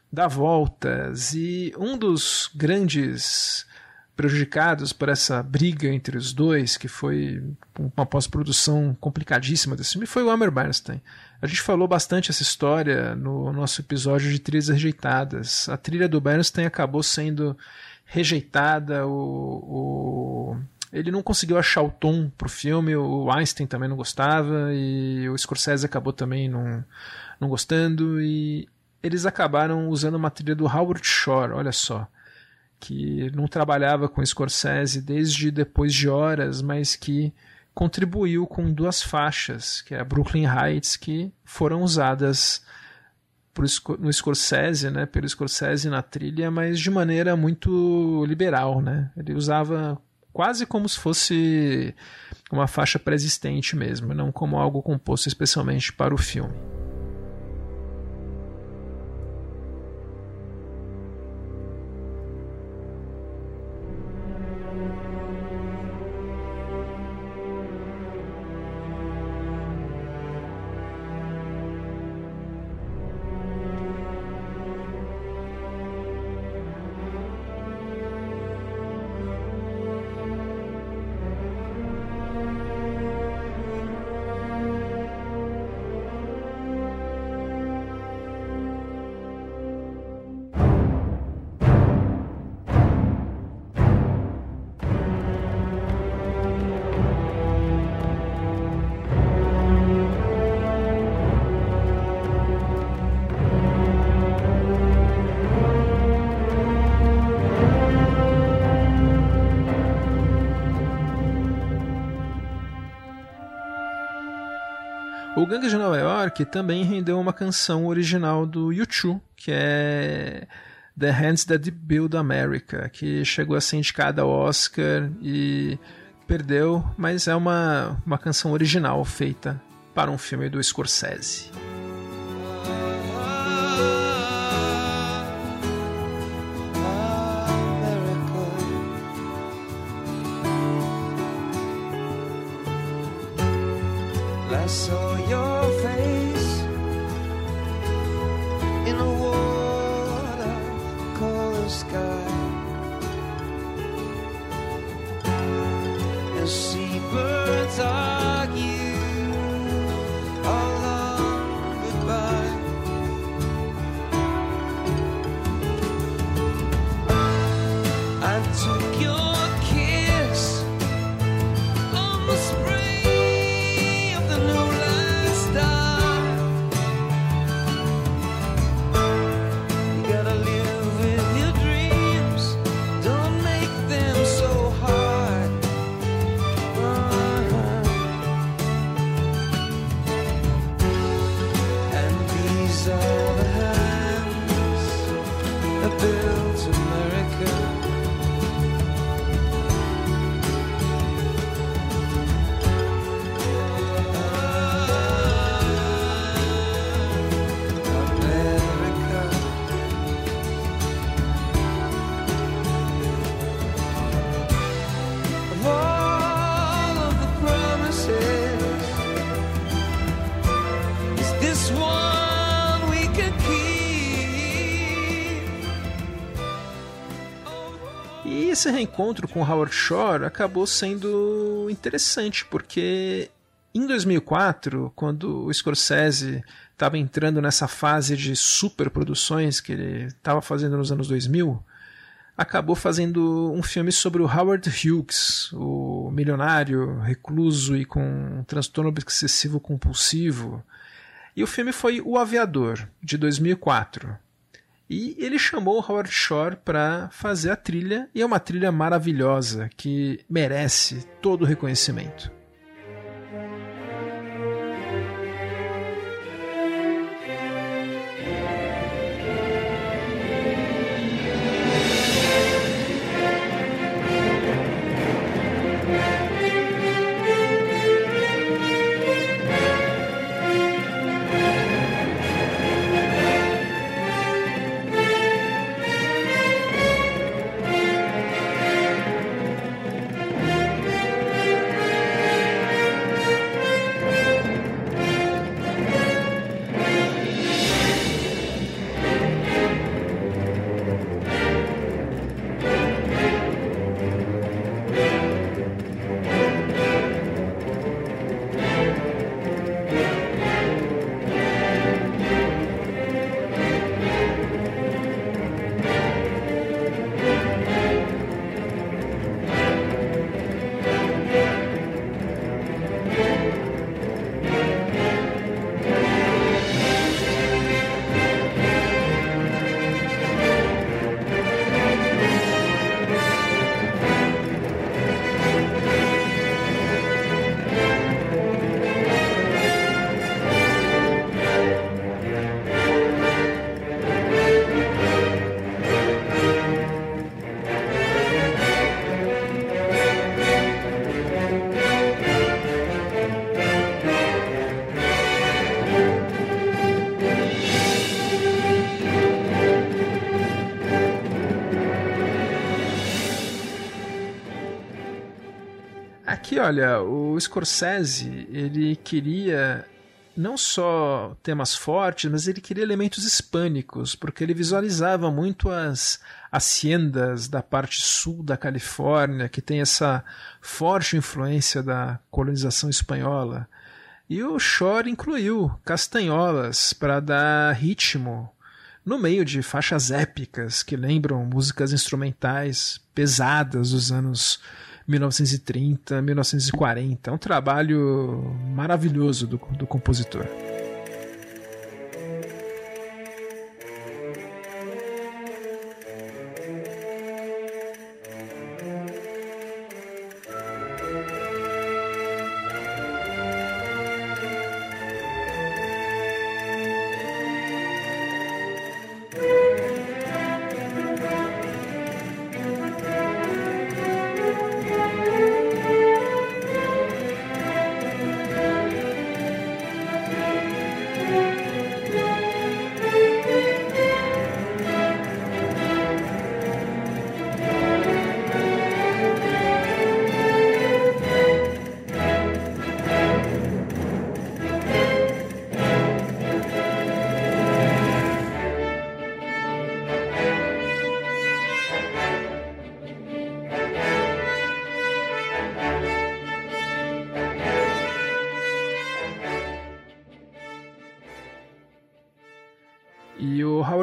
dá voltas. E um dos grandes prejudicados por essa briga entre os dois, que foi uma pós-produção complicadíssima desse filme, foi o Amber Bernstein. A gente falou bastante essa história no nosso episódio de trilhas rejeitadas. A trilha do Bernstein acabou sendo rejeitada, o, o ele não conseguiu achar o tom pro filme, o Einstein também não gostava, e o Scorsese acabou também não, não gostando, e eles acabaram usando uma trilha do Howard Shore, olha só que não trabalhava com Scorsese desde depois de horas, mas que contribuiu com duas faixas, que é a Brooklyn Heights, que foram usadas no Scorsese, né, pelo Scorsese na trilha, mas de maneira muito liberal, né? Ele usava quase como se fosse uma faixa pré-existente mesmo, não como algo composto especialmente para o filme. O Gangue de Nova York também rendeu uma canção original do U2, que é The Hands That Build America, que chegou a ser indicada ao Oscar e perdeu, mas é uma, uma canção original feita para um filme do Scorsese. Esse reencontro com Howard Shore acabou sendo interessante, porque em 2004, quando o Scorsese estava entrando nessa fase de superproduções que ele estava fazendo nos anos 2000, acabou fazendo um filme sobre o Howard Hughes, o milionário, recluso e com transtorno obsessivo compulsivo. E o filme foi O Aviador, de 2004. E ele chamou o Howard Shore para fazer a trilha, e é uma trilha maravilhosa que merece todo o reconhecimento. Olha, o Scorsese, ele queria não só temas fortes, mas ele queria elementos hispânicos, porque ele visualizava muito as haciendas da parte sul da Califórnia, que tem essa forte influência da colonização espanhola. E o Shore incluiu castanholas para dar ritmo no meio de faixas épicas que lembram músicas instrumentais pesadas dos anos 1930, 1940. É um trabalho maravilhoso do, do compositor.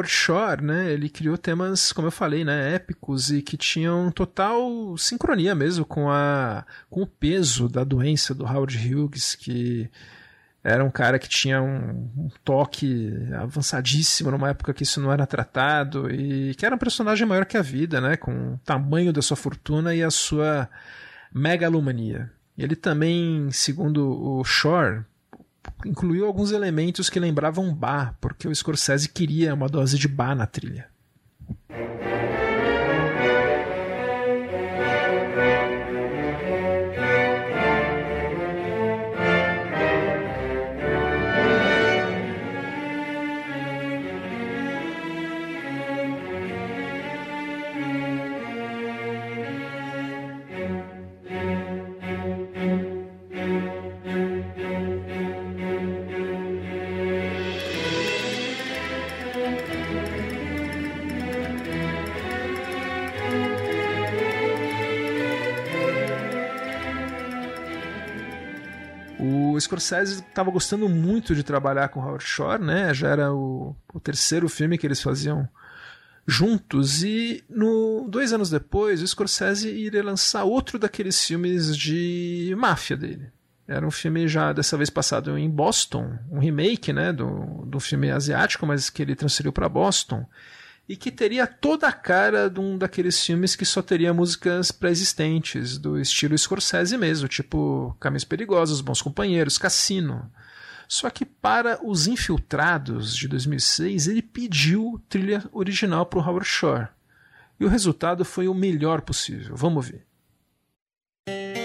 Howard Shore, né, ele criou temas, como eu falei, né, épicos e que tinham total sincronia mesmo com a com o peso da doença do Howard Hughes, que era um cara que tinha um, um, toque avançadíssimo numa época que isso não era tratado e que era um personagem maior que a vida, né, com o tamanho da sua fortuna e a sua megalomania. Ele também, segundo o Shore, incluiu alguns elementos que lembravam bar, porque o Scorsese queria uma dose de bar na trilha. Scorsese estava gostando muito de trabalhar com Howard Shore, né? Já era o, o terceiro filme que eles faziam juntos e no dois anos depois o Scorsese iria lançar outro daqueles filmes de máfia dele. Era um filme já dessa vez passado em Boston, um remake, né, do, do filme asiático, mas que ele transferiu para Boston e que teria toda a cara de um daqueles filmes que só teria músicas pré-existentes, do estilo Scorsese mesmo, tipo Caminhos Perigosos, Bons Companheiros, Cassino. Só que para Os Infiltrados, de 2006, ele pediu trilha original para o Howard Shore. E o resultado foi o melhor possível. Vamos ver.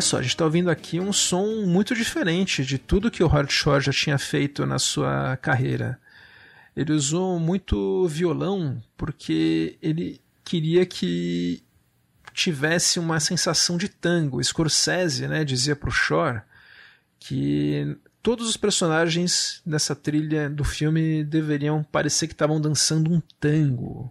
Olha só, a gente está ouvindo aqui um som muito diferente de tudo que o Howard Shore já tinha feito na sua carreira. Ele usou muito violão porque ele queria que tivesse uma sensação de tango. Scorsese né, dizia para o Shore que todos os personagens dessa trilha do filme deveriam parecer que estavam dançando um tango.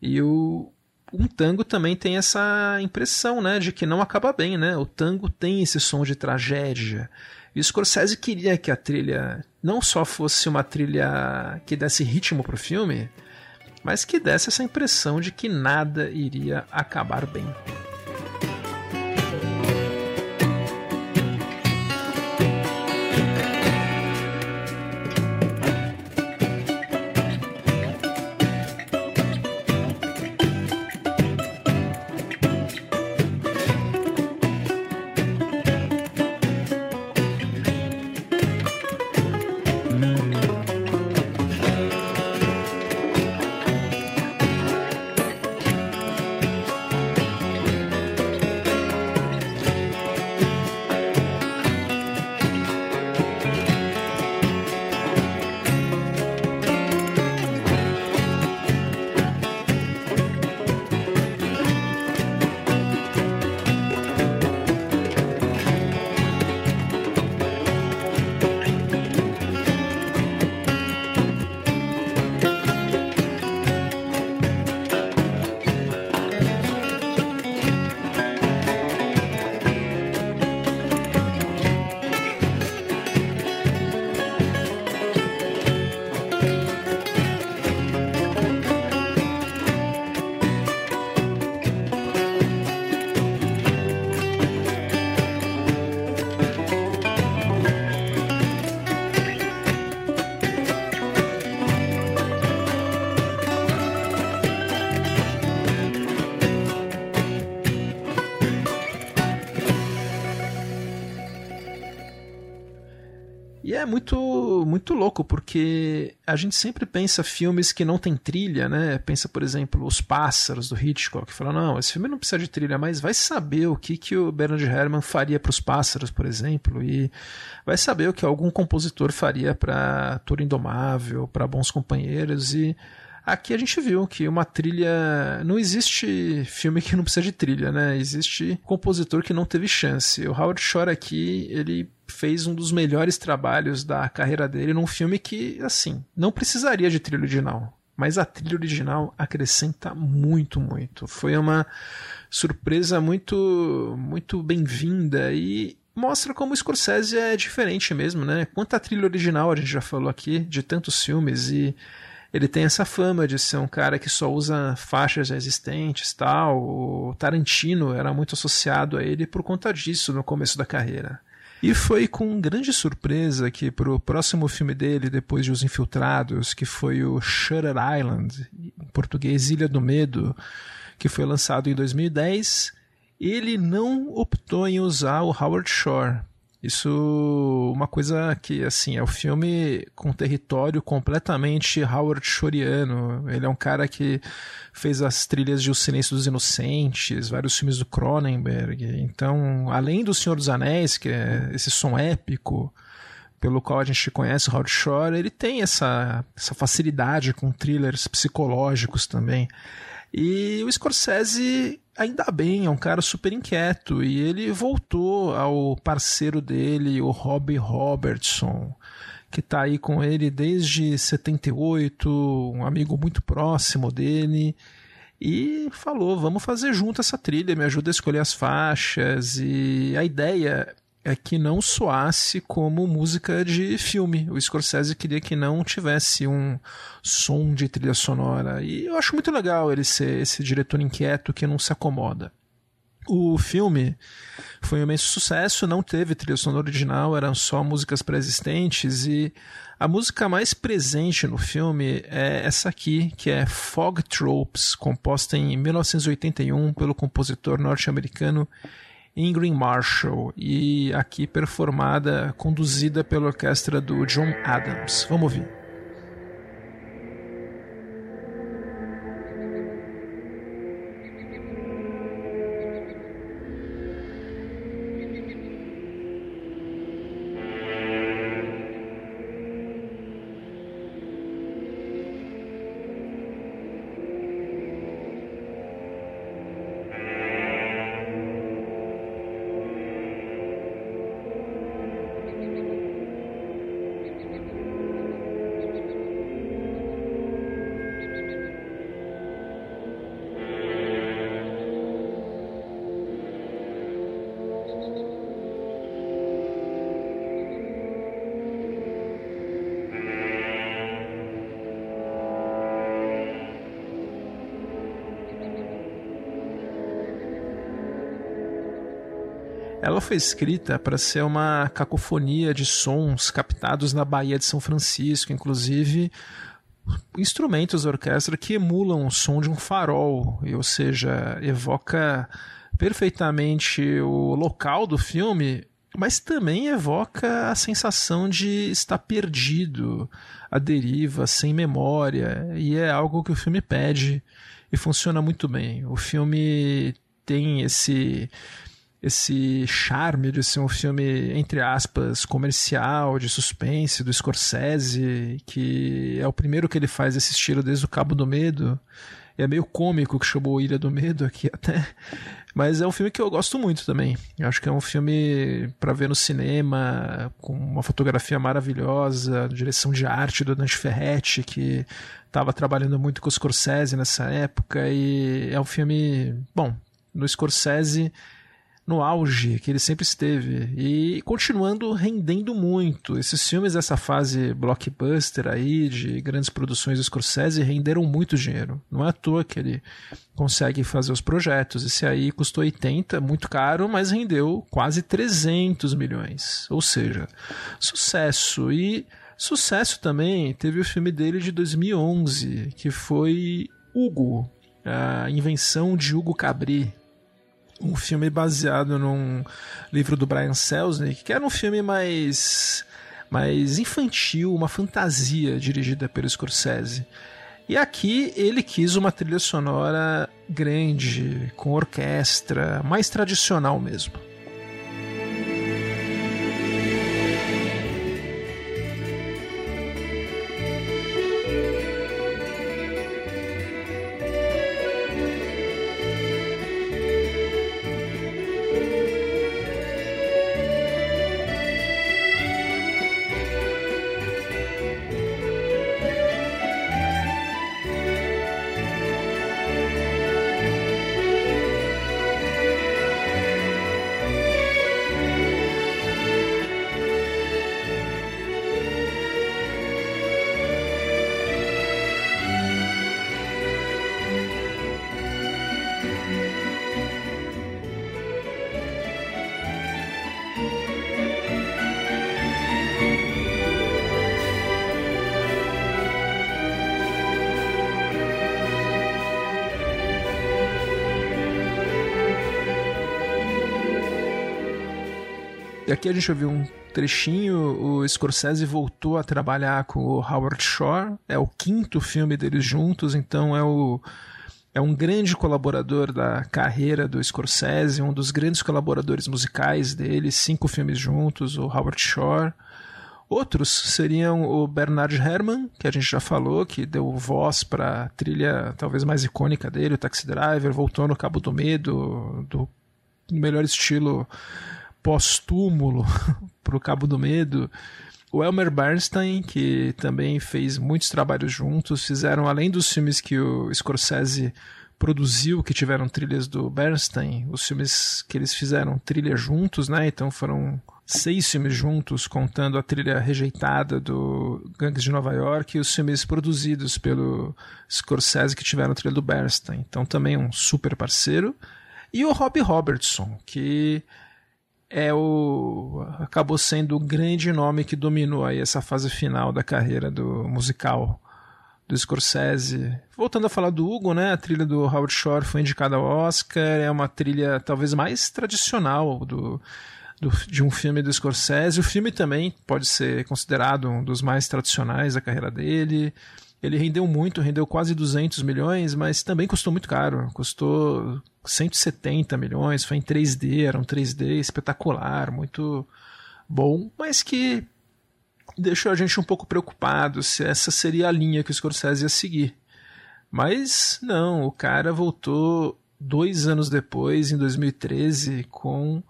E o, um tango também tem essa impressão, né, de que não acaba bem, né? O tango tem esse som de tragédia. E o Scorsese queria que a trilha não só fosse uma trilha que desse ritmo pro filme, mas que desse essa impressão de que nada iria acabar bem. Muito muito louco, porque a gente sempre pensa filmes que não tem trilha, né? Pensa, por exemplo, Os Pássaros, do Hitchcock. Fala, não, esse filme não precisa de trilha, mas vai saber o que, que o Bernard Herrmann faria para Os Pássaros, por exemplo, e vai saber o que algum compositor faria para Tour Indomável, para Bons Companheiros, e Aqui a gente viu que uma trilha. Não existe filme que não precisa de trilha, né? Existe compositor que não teve chance. O Howard Shore aqui, ele fez um dos melhores trabalhos da carreira dele num filme que, assim, não precisaria de trilha original. Mas a trilha original acrescenta muito, muito. Foi uma surpresa muito, muito bem-vinda e mostra como o Scorsese é diferente mesmo, né? Quanta trilha original a gente já falou aqui de tantos filmes e ele tem essa fama de ser um cara que só usa faixas existentes tal. O Tarantino era muito associado a ele por conta disso no começo da carreira. E foi com grande surpresa que para o próximo filme dele, depois de Os Infiltrados, que foi o Shutter Island, em português Ilha do Medo, que foi lançado em 2010, ele não optou em usar o Howard Shore. Isso uma coisa que assim é o filme com território completamente Howard Shoreano. Ele é um cara que fez as trilhas de O Silêncio dos Inocentes, vários filmes do Cronenberg. Então, além do Senhor dos Anéis, que é esse som épico pelo qual a gente conhece o Howard Shore, ele tem essa, essa facilidade com thrillers psicológicos também. E o Scorsese, ainda bem, é um cara super inquieto. E ele voltou ao parceiro dele, o Robbie Robertson, que está aí com ele desde 78, um amigo muito próximo dele. E falou: vamos fazer junto essa trilha, me ajuda a escolher as faixas. E a ideia é que não soasse como música de filme. O Scorsese queria que não tivesse um som de trilha sonora. E eu acho muito legal ele ser esse diretor inquieto que não se acomoda. O filme foi um imenso sucesso, não teve trilha sonora original, eram só músicas pré-existentes e a música mais presente no filme é essa aqui, que é Fog Tropes, composta em 1981 pelo compositor norte-americano Ingrid Marshall e aqui performada, conduzida pela orquestra do John Adams. Vamos ouvir. Ela foi escrita para ser uma cacofonia de sons captados na Baía de São Francisco, inclusive instrumentos da orquestra que emulam o som de um farol, ou seja, evoca perfeitamente o local do filme, mas também evoca a sensação de estar perdido, a deriva, sem memória, e é algo que o filme pede e funciona muito bem. O filme tem esse esse charme de ser um filme, entre aspas, comercial, de suspense, do Scorsese, que é o primeiro que ele faz esse estilo desde o Cabo do Medo. É meio cômico que chamou Ilha do Medo aqui até. Mas é um filme que eu gosto muito também. Eu acho que é um filme para ver no cinema, com uma fotografia maravilhosa, direção de arte do Dante Ferretti, que estava trabalhando muito com o Scorsese nessa época. E é um filme, bom, no Scorsese no auge que ele sempre esteve e continuando rendendo muito. Esses filmes dessa fase blockbuster aí de grandes produções do Scorsese renderam muito dinheiro. Não é à toa que ele consegue fazer os projetos. Esse aí custou 80, muito caro, mas rendeu quase 300 milhões. Ou seja, sucesso e sucesso também teve o filme dele de 2011, que foi Hugo, a invenção de Hugo Cabri, um filme baseado num livro do Brian Selznick, que era um filme mais mais infantil, uma fantasia dirigida pelo Scorsese. E aqui ele quis uma trilha sonora grande, com orquestra, mais tradicional mesmo. Aqui a gente ouviu um trechinho, o Scorsese voltou a trabalhar com o Howard Shore, é o quinto filme deles juntos, então é o é um grande colaborador da carreira do Scorsese, um dos grandes colaboradores musicais dele, cinco filmes juntos, o Howard Shore. Outros seriam o Bernard Herrmann, que a gente já falou, que deu voz para a trilha talvez mais icônica dele, o Taxi Driver, voltou no Cabo do Medo, do melhor estilo pós-túmulo para o Cabo do Medo. O Elmer Bernstein, que também fez muitos trabalhos juntos, fizeram, além dos filmes que o Scorsese produziu, que tiveram trilhas do Bernstein, os filmes que eles fizeram trilha juntos, né? Então foram seis filmes juntos, contando a trilha rejeitada do Gangues de Nova York e os filmes produzidos pelo Scorsese que tiveram a trilha do Bernstein. Então também um super parceiro. E o Robbie Robertson, que é o acabou sendo o grande nome que dominou aí essa fase final da carreira do musical do Scorsese. Voltando a falar do Hugo, né? A trilha do Howard Shore foi indicada ao Oscar, é uma trilha talvez mais tradicional do do, de um filme do Scorsese. O filme também pode ser considerado um dos mais tradicionais da carreira dele. Ele rendeu muito, rendeu quase 200 milhões, mas também custou muito caro. Custou 170 milhões, foi em 3D, era um 3D espetacular, muito bom, mas que deixou a gente um pouco preocupado se essa seria a linha que o Scorsese ia seguir. Mas não, o cara voltou dois anos depois, em 2013, com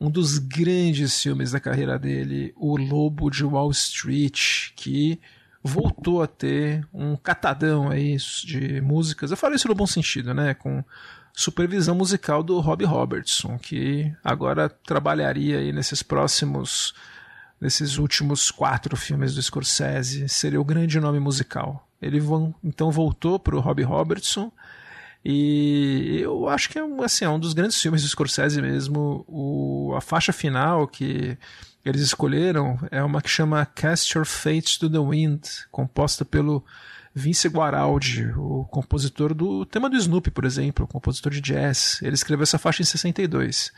um dos grandes filmes da carreira dele, O Lobo de Wall Street, que voltou a ter um catadão aí de músicas. Eu falo isso no bom sentido, né? Com supervisão musical do Robbie Robertson, que agora trabalharia aí nesses próximos, nesses últimos quatro filmes do Scorsese, seria o grande nome musical. Ele então voltou para o Robbie Robertson e eu acho que é um, assim, é um dos grandes filmes do Scorsese mesmo. O, a faixa final que eles escolheram é uma que chama Cast Your Fate to the Wind, composta pelo Vince Guaraldi, o compositor do tema do Snoopy, por exemplo, compositor de jazz. Ele escreveu essa faixa em 62.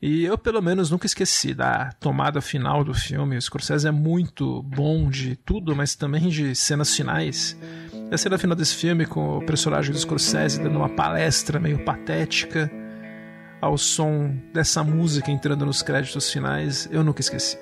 E eu, pelo menos, nunca esqueci da tomada final do filme. O Scorsese é muito bom de tudo, mas também de cenas finais. A cena final desse filme, com o personagem do Scorsese dando uma palestra meio patética, ao som dessa música entrando nos créditos finais, eu nunca esqueci.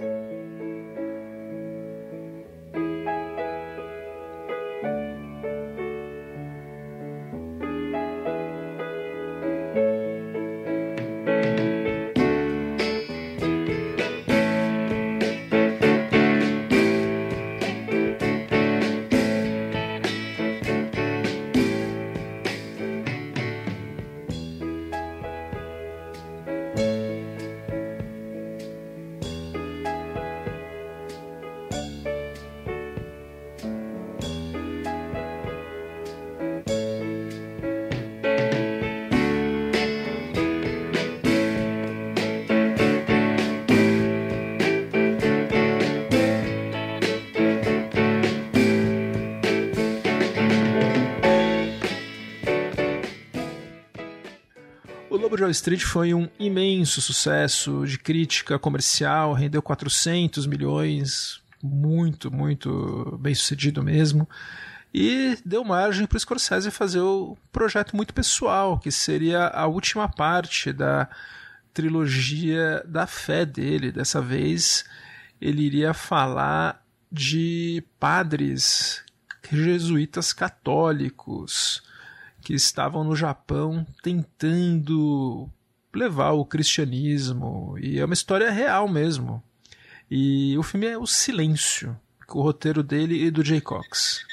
Wall Street foi um imenso sucesso de crítica comercial, rendeu 400 milhões, muito, muito bem sucedido mesmo. E deu margem para o Scorsese fazer o projeto muito pessoal, que seria a última parte da trilogia da fé dele. Dessa vez, ele iria falar de padres jesuítas católicos que estavam no Japão tentando levar o cristianismo. E é uma história real mesmo. E o filme é O Silêncio, com o roteiro dele e do Jay Cox.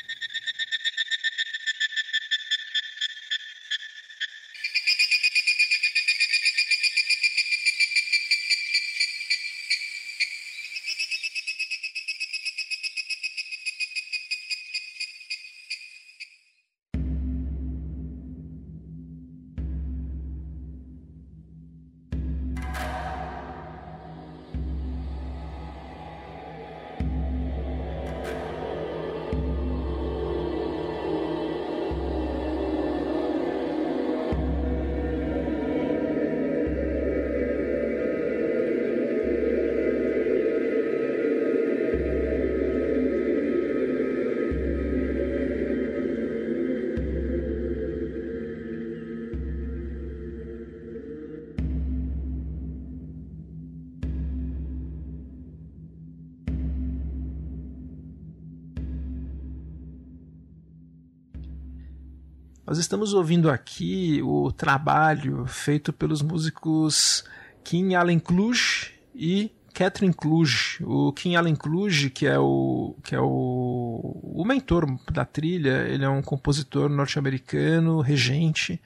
Estamos ouvindo aqui o trabalho feito pelos músicos Kim Allen Kluge e Catherine Kluge. O Kim Allen Kluge, que é o que é o, o mentor da trilha, ele é um compositor norte-americano, regente,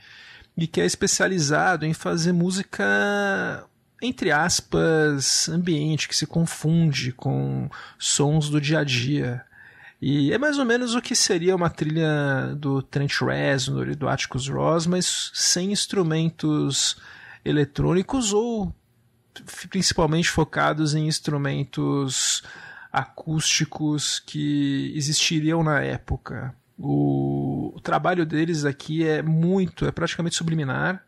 e que é especializado em fazer música entre aspas, ambiente que se confunde com sons do dia a dia. E é mais ou menos o que seria uma trilha do Trent Reznor e do Atticus Ross, mas sem instrumentos eletrônicos ou principalmente focados em instrumentos acústicos que existiriam na época. O, o trabalho deles aqui é muito, é praticamente subliminar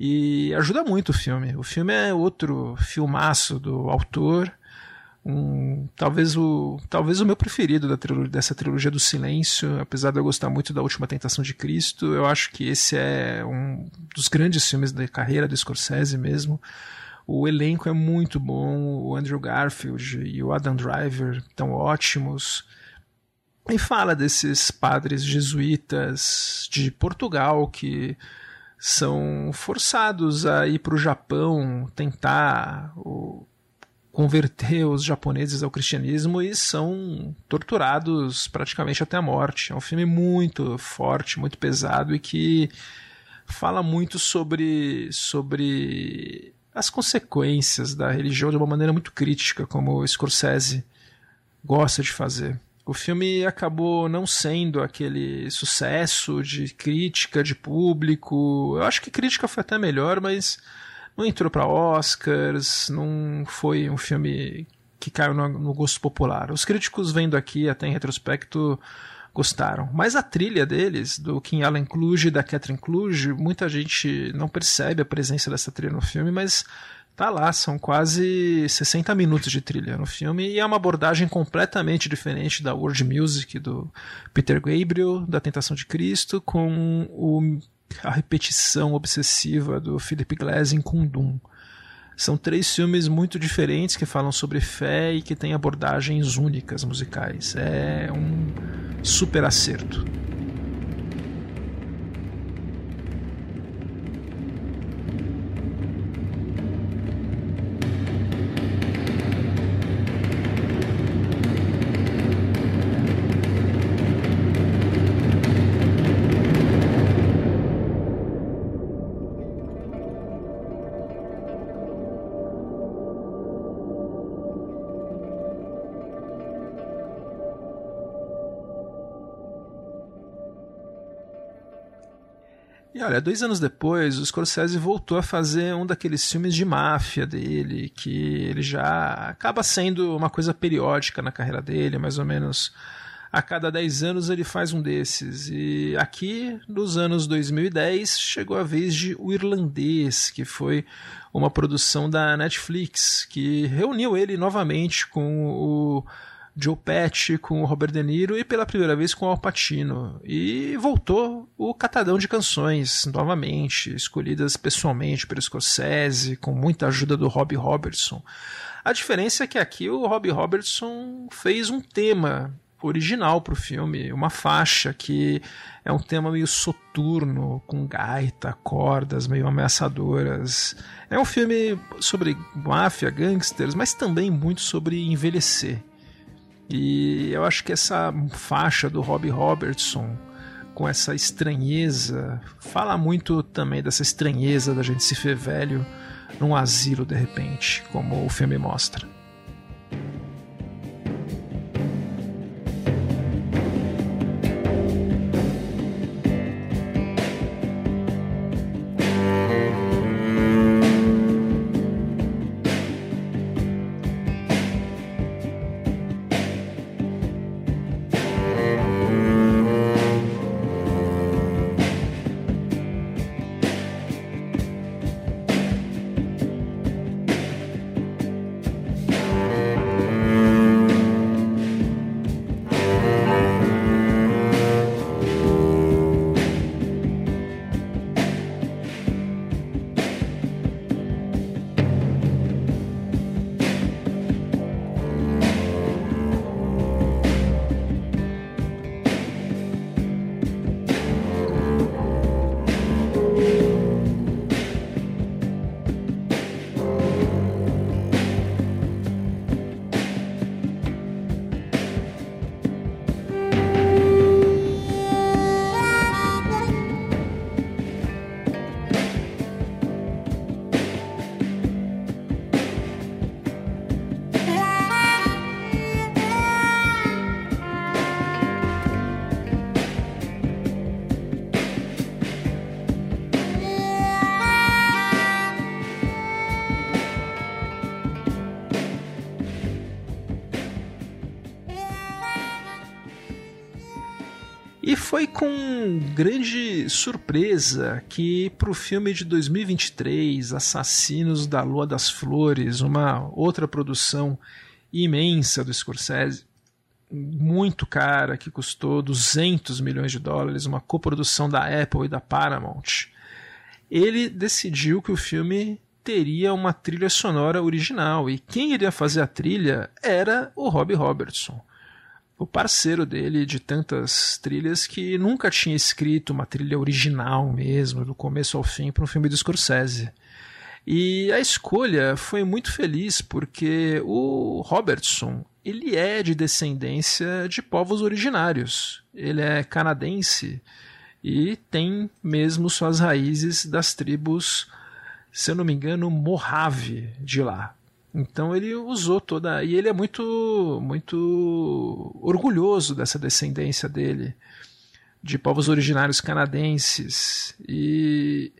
e ajuda muito o filme. O filme é outro filmaço do autor. Um, talvez o talvez o meu preferido da trilogia, dessa trilogia do silêncio, apesar de eu gostar muito da Última Tentação de Cristo, eu acho que esse é um dos grandes filmes da carreira do Scorsese mesmo. O elenco é muito bom, o Andrew Garfield e o Adam Driver estão ótimos. E fala desses padres jesuítas de Portugal que são forçados a ir para o Japão tentar o, converter os japoneses ao cristianismo e são torturados praticamente até a morte. É um filme muito forte, muito pesado e que fala muito sobre, sobre as consequências da religião de uma maneira muito crítica, como Scorsese gosta de fazer. O filme acabou não sendo aquele sucesso de crítica, de público. Eu acho que crítica foi até melhor, mas não entrou para Oscars, não foi um filme que caiu no, no, gosto popular. Os críticos vendo aqui, até em retrospecto, gostaram. Mas a trilha deles, do Kim Allen Kluge e da Catherine Kluge, muita gente não percebe a presença dessa trilha no filme, mas Tá lá, são quase 60 minutos de trilha no filme e é uma abordagem completamente diferente da world music do Peter Gabriel, da Tentação de Cristo, com o, a repetição obsessiva do Philip Glass em Kundum. São três filmes muito diferentes que falam sobre fé e que têm abordagens únicas musicais. É um super acerto. Olha, dois anos depois, o Scorsese voltou a fazer um daqueles filmes de máfia dele, que ele já acaba sendo uma coisa periódica na carreira dele, mais ou menos a cada 10 anos ele faz um desses. E aqui, nos anos 2010, chegou a vez de O Irlandês, que foi uma produção da Netflix, que reuniu ele novamente com o Joe Pesci com o Robert De Niro e pela primeira vez com o Al Pacino. E voltou o catadão de canções novamente, escolhidas pessoalmente pelo Scorsese, com muita ajuda do Robbie Robertson. A diferença é que aqui o Robbie Robertson fez um tema original para o filme, uma faixa que é um tema meio soturno, com gaita, cordas meio ameaçadoras. É um filme sobre máfia, gangsters, mas também muito sobre envelhecer. E eu acho que essa faixa do Robbie Robertson, com essa estranheza, fala muito também dessa estranheza da gente se ver velho num asilo de repente, como o filme mostra. Surpresa que para o filme de 2023, Assassinos da Lua das Flores, uma outra produção imensa do Scorsese, muito cara, que custou 200 milhões de dólares, uma coprodução da Apple e da Paramount, ele decidiu que o filme teria uma trilha sonora original. E quem iria fazer a trilha era o Robbie Robertson o parceiro dele de tantas trilhas que nunca tinha escrito uma trilha original mesmo, do começo ao fim, para um filme do Scorsese. E a escolha foi muito feliz porque o Robertson ele é de descendência de povos originários. Ele é canadense e tem mesmo suas raízes das tribos, se eu não me engano, Mojave de lá. Então ele usou toda. E ele é muito, muito orgulhoso dessa descendência dele, de povos originários canadenses. E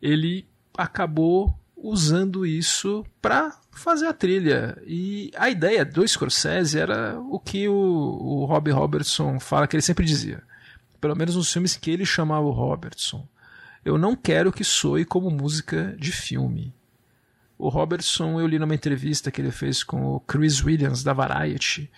ele acabou usando isso para fazer a trilha. E a ideia do Scorsese era o que o, o Robbie Robertson fala que ele sempre dizia. Pelo menos nos filmes que ele chamava o Robertson. Eu não quero que soe como música de filme. O Robertson, eu li numa entrevista que ele fez com o Chris Williams, da Variety,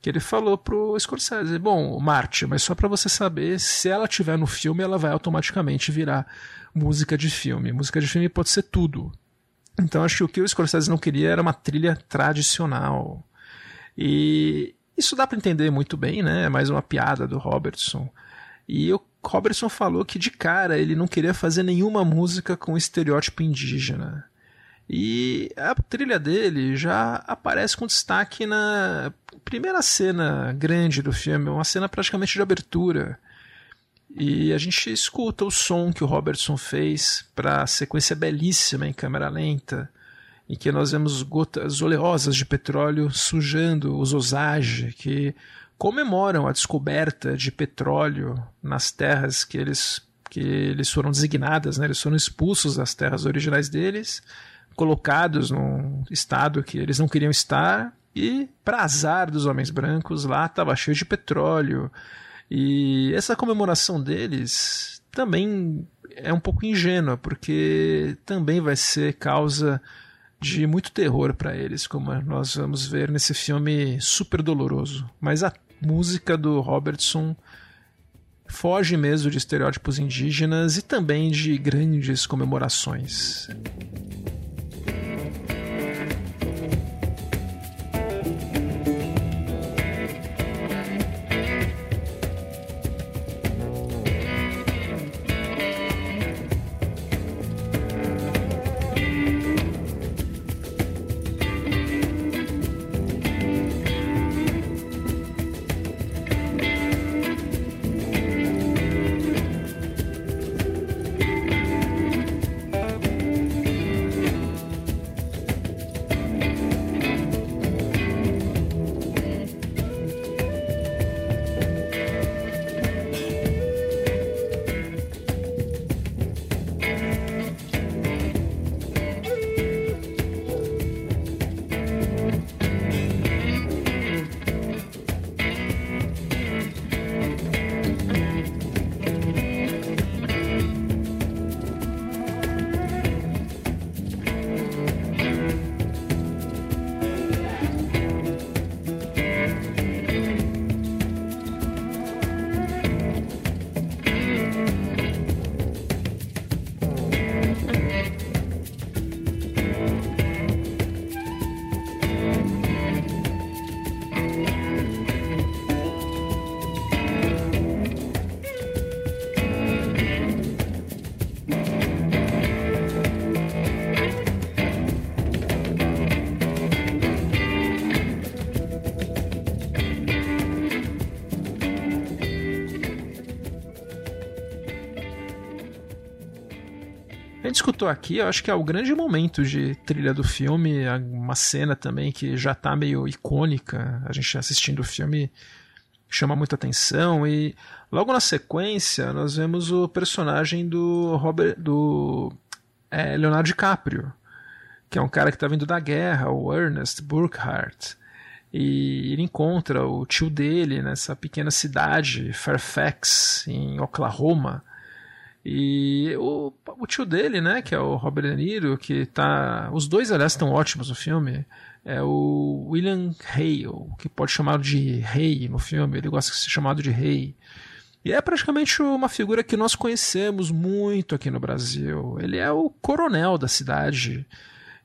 que ele falou pro Scorsese, bom, Marte, mas só para você saber, se ela tiver no filme, ela vai automaticamente virar música de filme. Música de filme pode ser tudo. Então acho que o que o Scorsese não queria era uma trilha tradicional. E isso dá para entender muito bem, né? É mais uma piada do Robertson. E o Robertson falou que de cara ele não queria fazer nenhuma música com estereótipo indígena. E a trilha dele já aparece com destaque na primeira cena grande do filme, uma cena praticamente de abertura. E a gente escuta o som que o Robertson fez para a sequência belíssima em câmera lenta, em que nós vemos gotas oleosas de petróleo sujando os Osage, que comemoram a descoberta de petróleo nas terras que eles, que eles foram designadas, né? eles foram expulsos das terras originais deles colocados num estado que eles não queriam estar e, para azar dos homens brancos, lá estava cheio de petróleo. E essa comemoração deles também é um pouco ingênua, porque também vai ser causa de muito terror para eles, como nós vamos ver nesse filme super doloroso. Mas a música do Robertson foge mesmo de estereótipos indígenas e também de grandes comemorações. Aqui, eu acho que é o grande momento de trilha do filme, uma cena também que já está meio icônica, a gente assistindo o filme chama muita atenção e logo na sequência nós vemos o personagem do Robert do é, Leonardo DiCaprio, que é um cara que está vindo da guerra, o Ernest Burkhardt. e ele encontra o tio dele nessa pequena cidade, Fairfax, em Oklahoma. E o, o tio dele, né, que é o Robert De Niro, que tá. Os dois, aliás, estão ótimos no filme. É o William Hale, que pode chamar de Rei no filme, ele gosta de ser chamado de Rei. E é praticamente uma figura que nós conhecemos muito aqui no Brasil. Ele é o coronel da cidade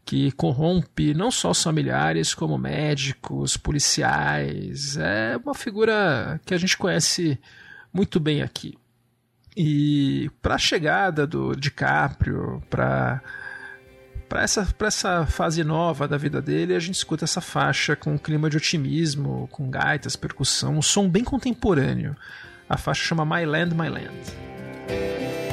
que corrompe não só os familiares, como médicos, policiais. É uma figura que a gente conhece muito bem aqui. E para a chegada do DiCaprio, para para essa, essa fase nova da vida dele, a gente escuta essa faixa com um clima de otimismo, com gaitas, percussão, um som bem contemporâneo. A faixa chama My Land, My Land.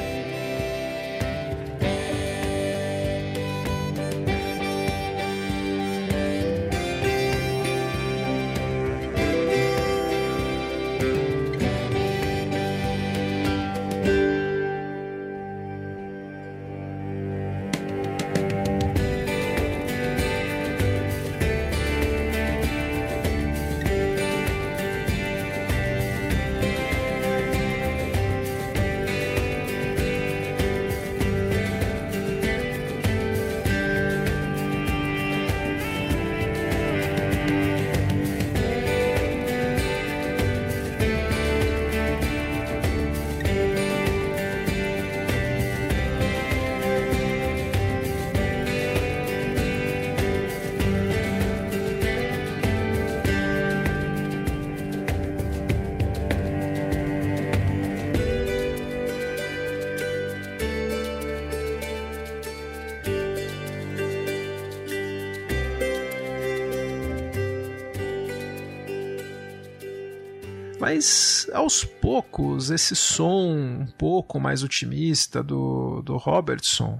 Mas aos poucos, esse som um pouco mais otimista do, do Robertson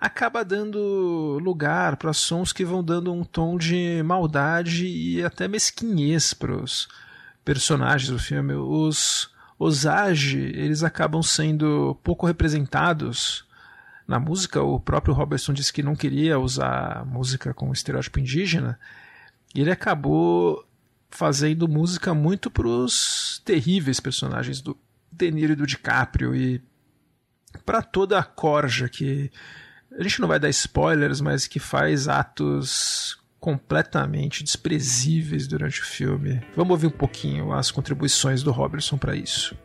acaba dando lugar para sons que vão dando um tom de maldade e até mesquinhez para os personagens do filme. Os Osage, eles acabam sendo pouco representados na música. O próprio Robertson disse que não queria usar música com estereótipo indígena. E ele acabou fazendo música muito pros terríveis personagens do De Niro e do DiCaprio e para toda a corja que a gente não vai dar spoilers, mas que faz atos completamente desprezíveis durante o filme. Vamos ouvir um pouquinho as contribuições do Robertson para isso.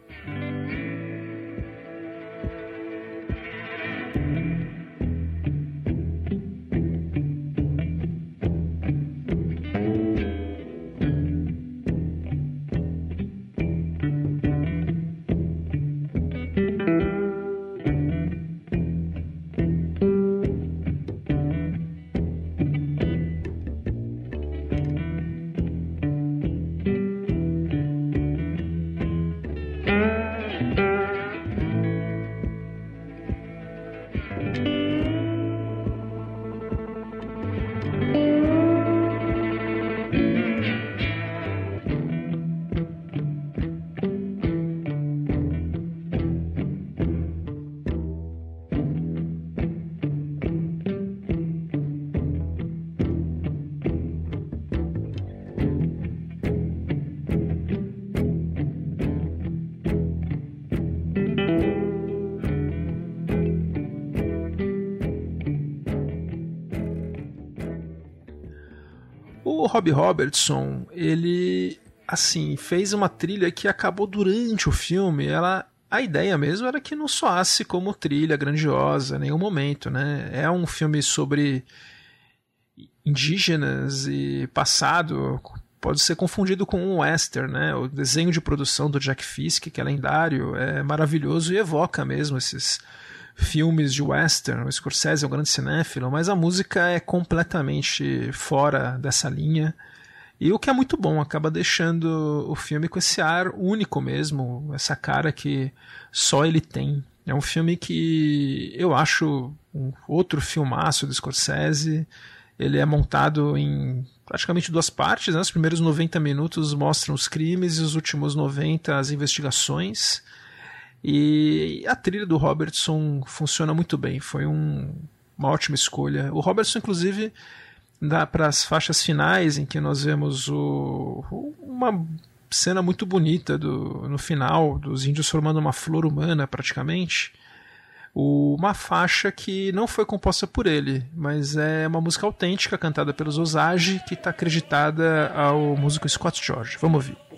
Rob Robertson, ele assim, fez uma trilha que acabou durante o filme, ela a ideia mesmo era que não soasse como trilha grandiosa em nenhum momento, né? É um filme sobre indígenas e passado, pode ser confundido com um western, né? O desenho de produção do Jack Fisk, que é lendário, é maravilhoso e evoca mesmo esses filmes de western. O Scorsese é um grande cinéfilo, mas a música é completamente fora dessa linha. E o que é muito bom, acaba deixando o filme com esse ar único mesmo, essa cara que só ele tem. É um filme que eu acho um outro filmaço do Scorsese. Ele é montado em praticamente duas partes. Né? Os primeiros 90 minutos mostram os crimes e os últimos 90 as investigações. E a trilha do Robertson funciona muito bem, foi um, uma ótima escolha. O Robertson, inclusive, para as faixas finais, em que nós vemos o, uma cena muito bonita do, no final, dos índios formando uma flor humana praticamente. uma faixa que não foi composta por ele, mas é uma música autêntica cantada pelos Osage que está acreditada ao músico Scott George. Vamos ouvir.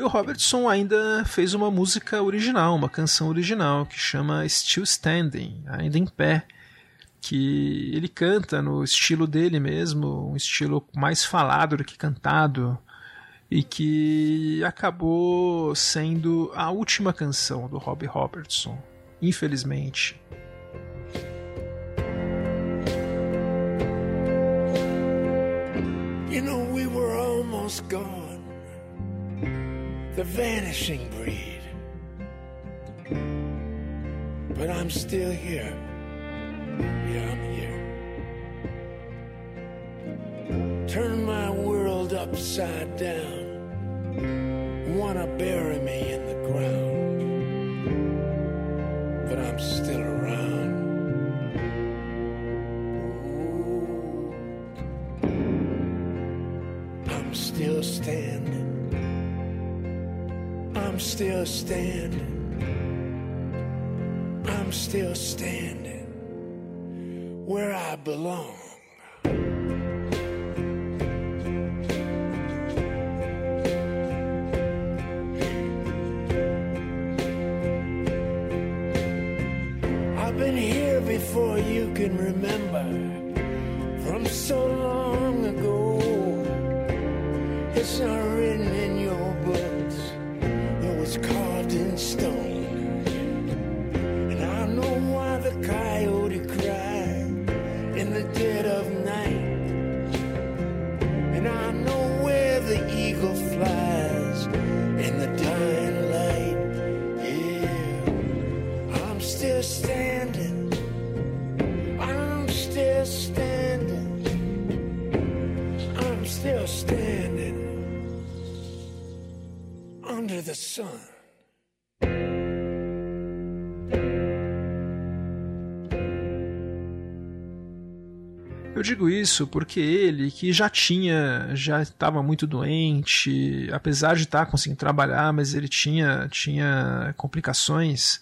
O Robertson ainda fez uma música original, uma canção original, que chama Still Standing, ainda em pé, que ele canta no estilo dele mesmo, um estilo mais falado do que cantado, e que acabou sendo a última canção do Robbie Robertson, infelizmente. You know, we were almost gone. The vanishing breed. But I'm still here. Yeah, I'm here. Turn my world upside down. Wanna bury me in the still standing. I'm still standing where I belong. Digo isso porque ele, que já tinha, já estava muito doente, apesar de estar conseguindo trabalhar, mas ele tinha, tinha complicações.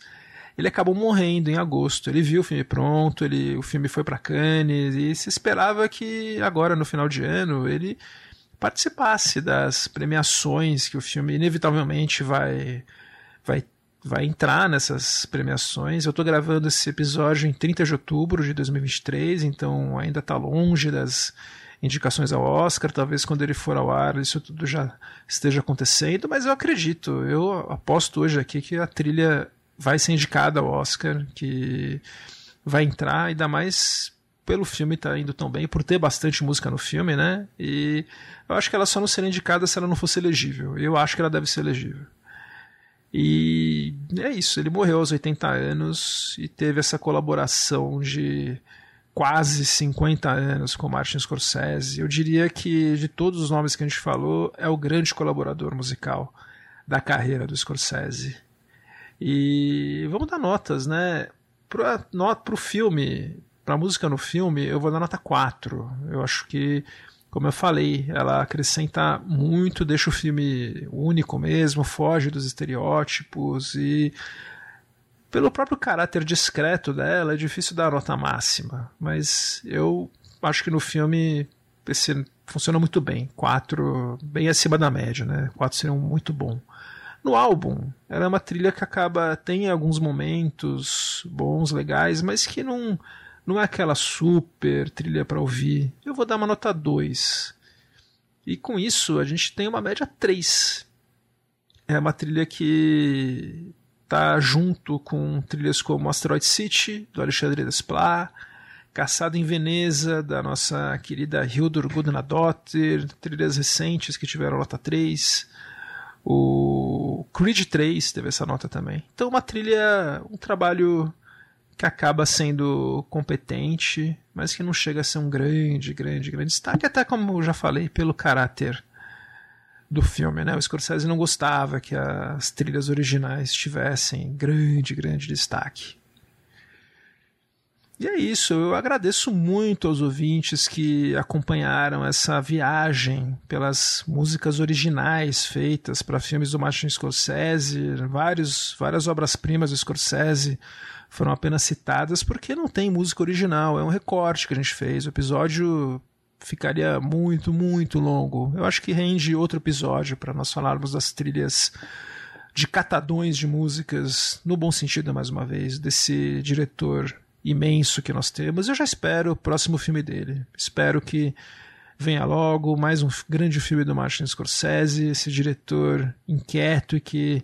Ele acabou morrendo em agosto. Ele viu o filme pronto, ele, o filme foi para Cannes e se esperava que agora no final de ano ele participasse das premiações que o filme inevitavelmente vai vai vai entrar nessas premiações. Eu estou gravando esse episódio em 30 de outubro de 2023, então ainda está longe das indicações ao Oscar. Talvez quando ele for ao ar isso tudo já esteja acontecendo, mas eu acredito, eu aposto hoje aqui que a trilha vai ser indicada ao Oscar, que vai entrar, ainda mais pelo filme estar tá indo tão bem, por ter bastante música no filme, né? E eu acho que ela só não seria indicada se ela não fosse elegível. Eu acho que ela deve ser elegível. E é isso, ele morreu aos 80 anos e teve essa colaboração de quase 50 anos com Martin Scorsese. Eu diria que de todos os nomes que a gente falou, é o grande colaborador musical da carreira do Scorsese. E vamos dar notas, né? Para o filme, para a música no filme, eu vou dar nota 4. Eu acho que como eu falei, ela acrescenta muito, deixa o filme único mesmo, foge dos estereótipos e pelo próprio caráter discreto dela é difícil dar nota máxima, mas eu acho que no filme esse funciona muito bem. Quatro, bem acima da média, né? Quatro seriam muito bom. No álbum, ela é uma trilha que acaba tem alguns momentos bons, legais, mas que não não é aquela super trilha para ouvir. Eu vou dar uma nota 2. E com isso, a gente tem uma média 3. É uma trilha que tá junto com trilhas como Asteroid City, do Alexandre Desplat, Caçado em Veneza, da nossa querida Hildur Gudnadottir, trilhas recentes que tiveram nota 3. O Creed 3 teve essa nota também. Então, uma trilha, um trabalho que acaba sendo competente, mas que não chega a ser um grande, grande, grande destaque, até como eu já falei, pelo caráter do filme, né? O Scorsese não gostava que as trilhas originais tivessem grande, grande destaque. E é isso, eu agradeço muito aos ouvintes que acompanharam essa viagem pelas músicas originais feitas para filmes do Martin Scorsese, vários, várias obras-primas do Scorsese foram apenas citadas porque não tem música original, é um recorte que a gente fez. O episódio ficaria muito, muito longo. Eu acho que rende outro episódio para nós falarmos das trilhas de catadões de músicas, no bom sentido, mais uma vez, desse diretor imenso que nós temos. Eu já espero o próximo filme dele. Espero que venha logo mais um grande filme do Martin Scorsese, esse diretor inquieto e que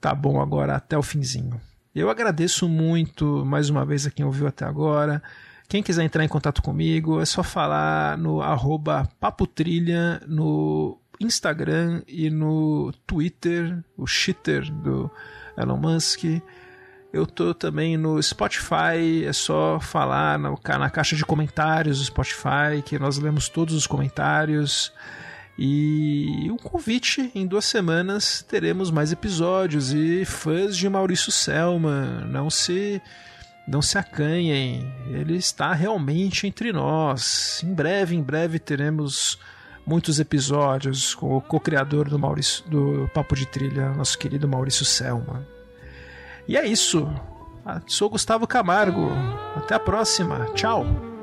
tá bom agora até o finzinho. Eu agradeço muito mais uma vez a quem ouviu até agora. Quem quiser entrar em contato comigo, é só falar no papotrilha no Instagram e no Twitter, o shitter do Elon Musk. Eu tô também no Spotify, é só falar na, na caixa de comentários do Spotify, que nós lemos todos os comentários. E um convite, em duas semanas teremos mais episódios e fãs de Maurício Selma, não se não se acanhem, ele está realmente entre nós. Em breve, em breve teremos muitos episódios com o co-criador do do Papo de Trilha, nosso querido Maurício Selma. E é isso. Sou Gustavo Camargo. Até a próxima. Tchau.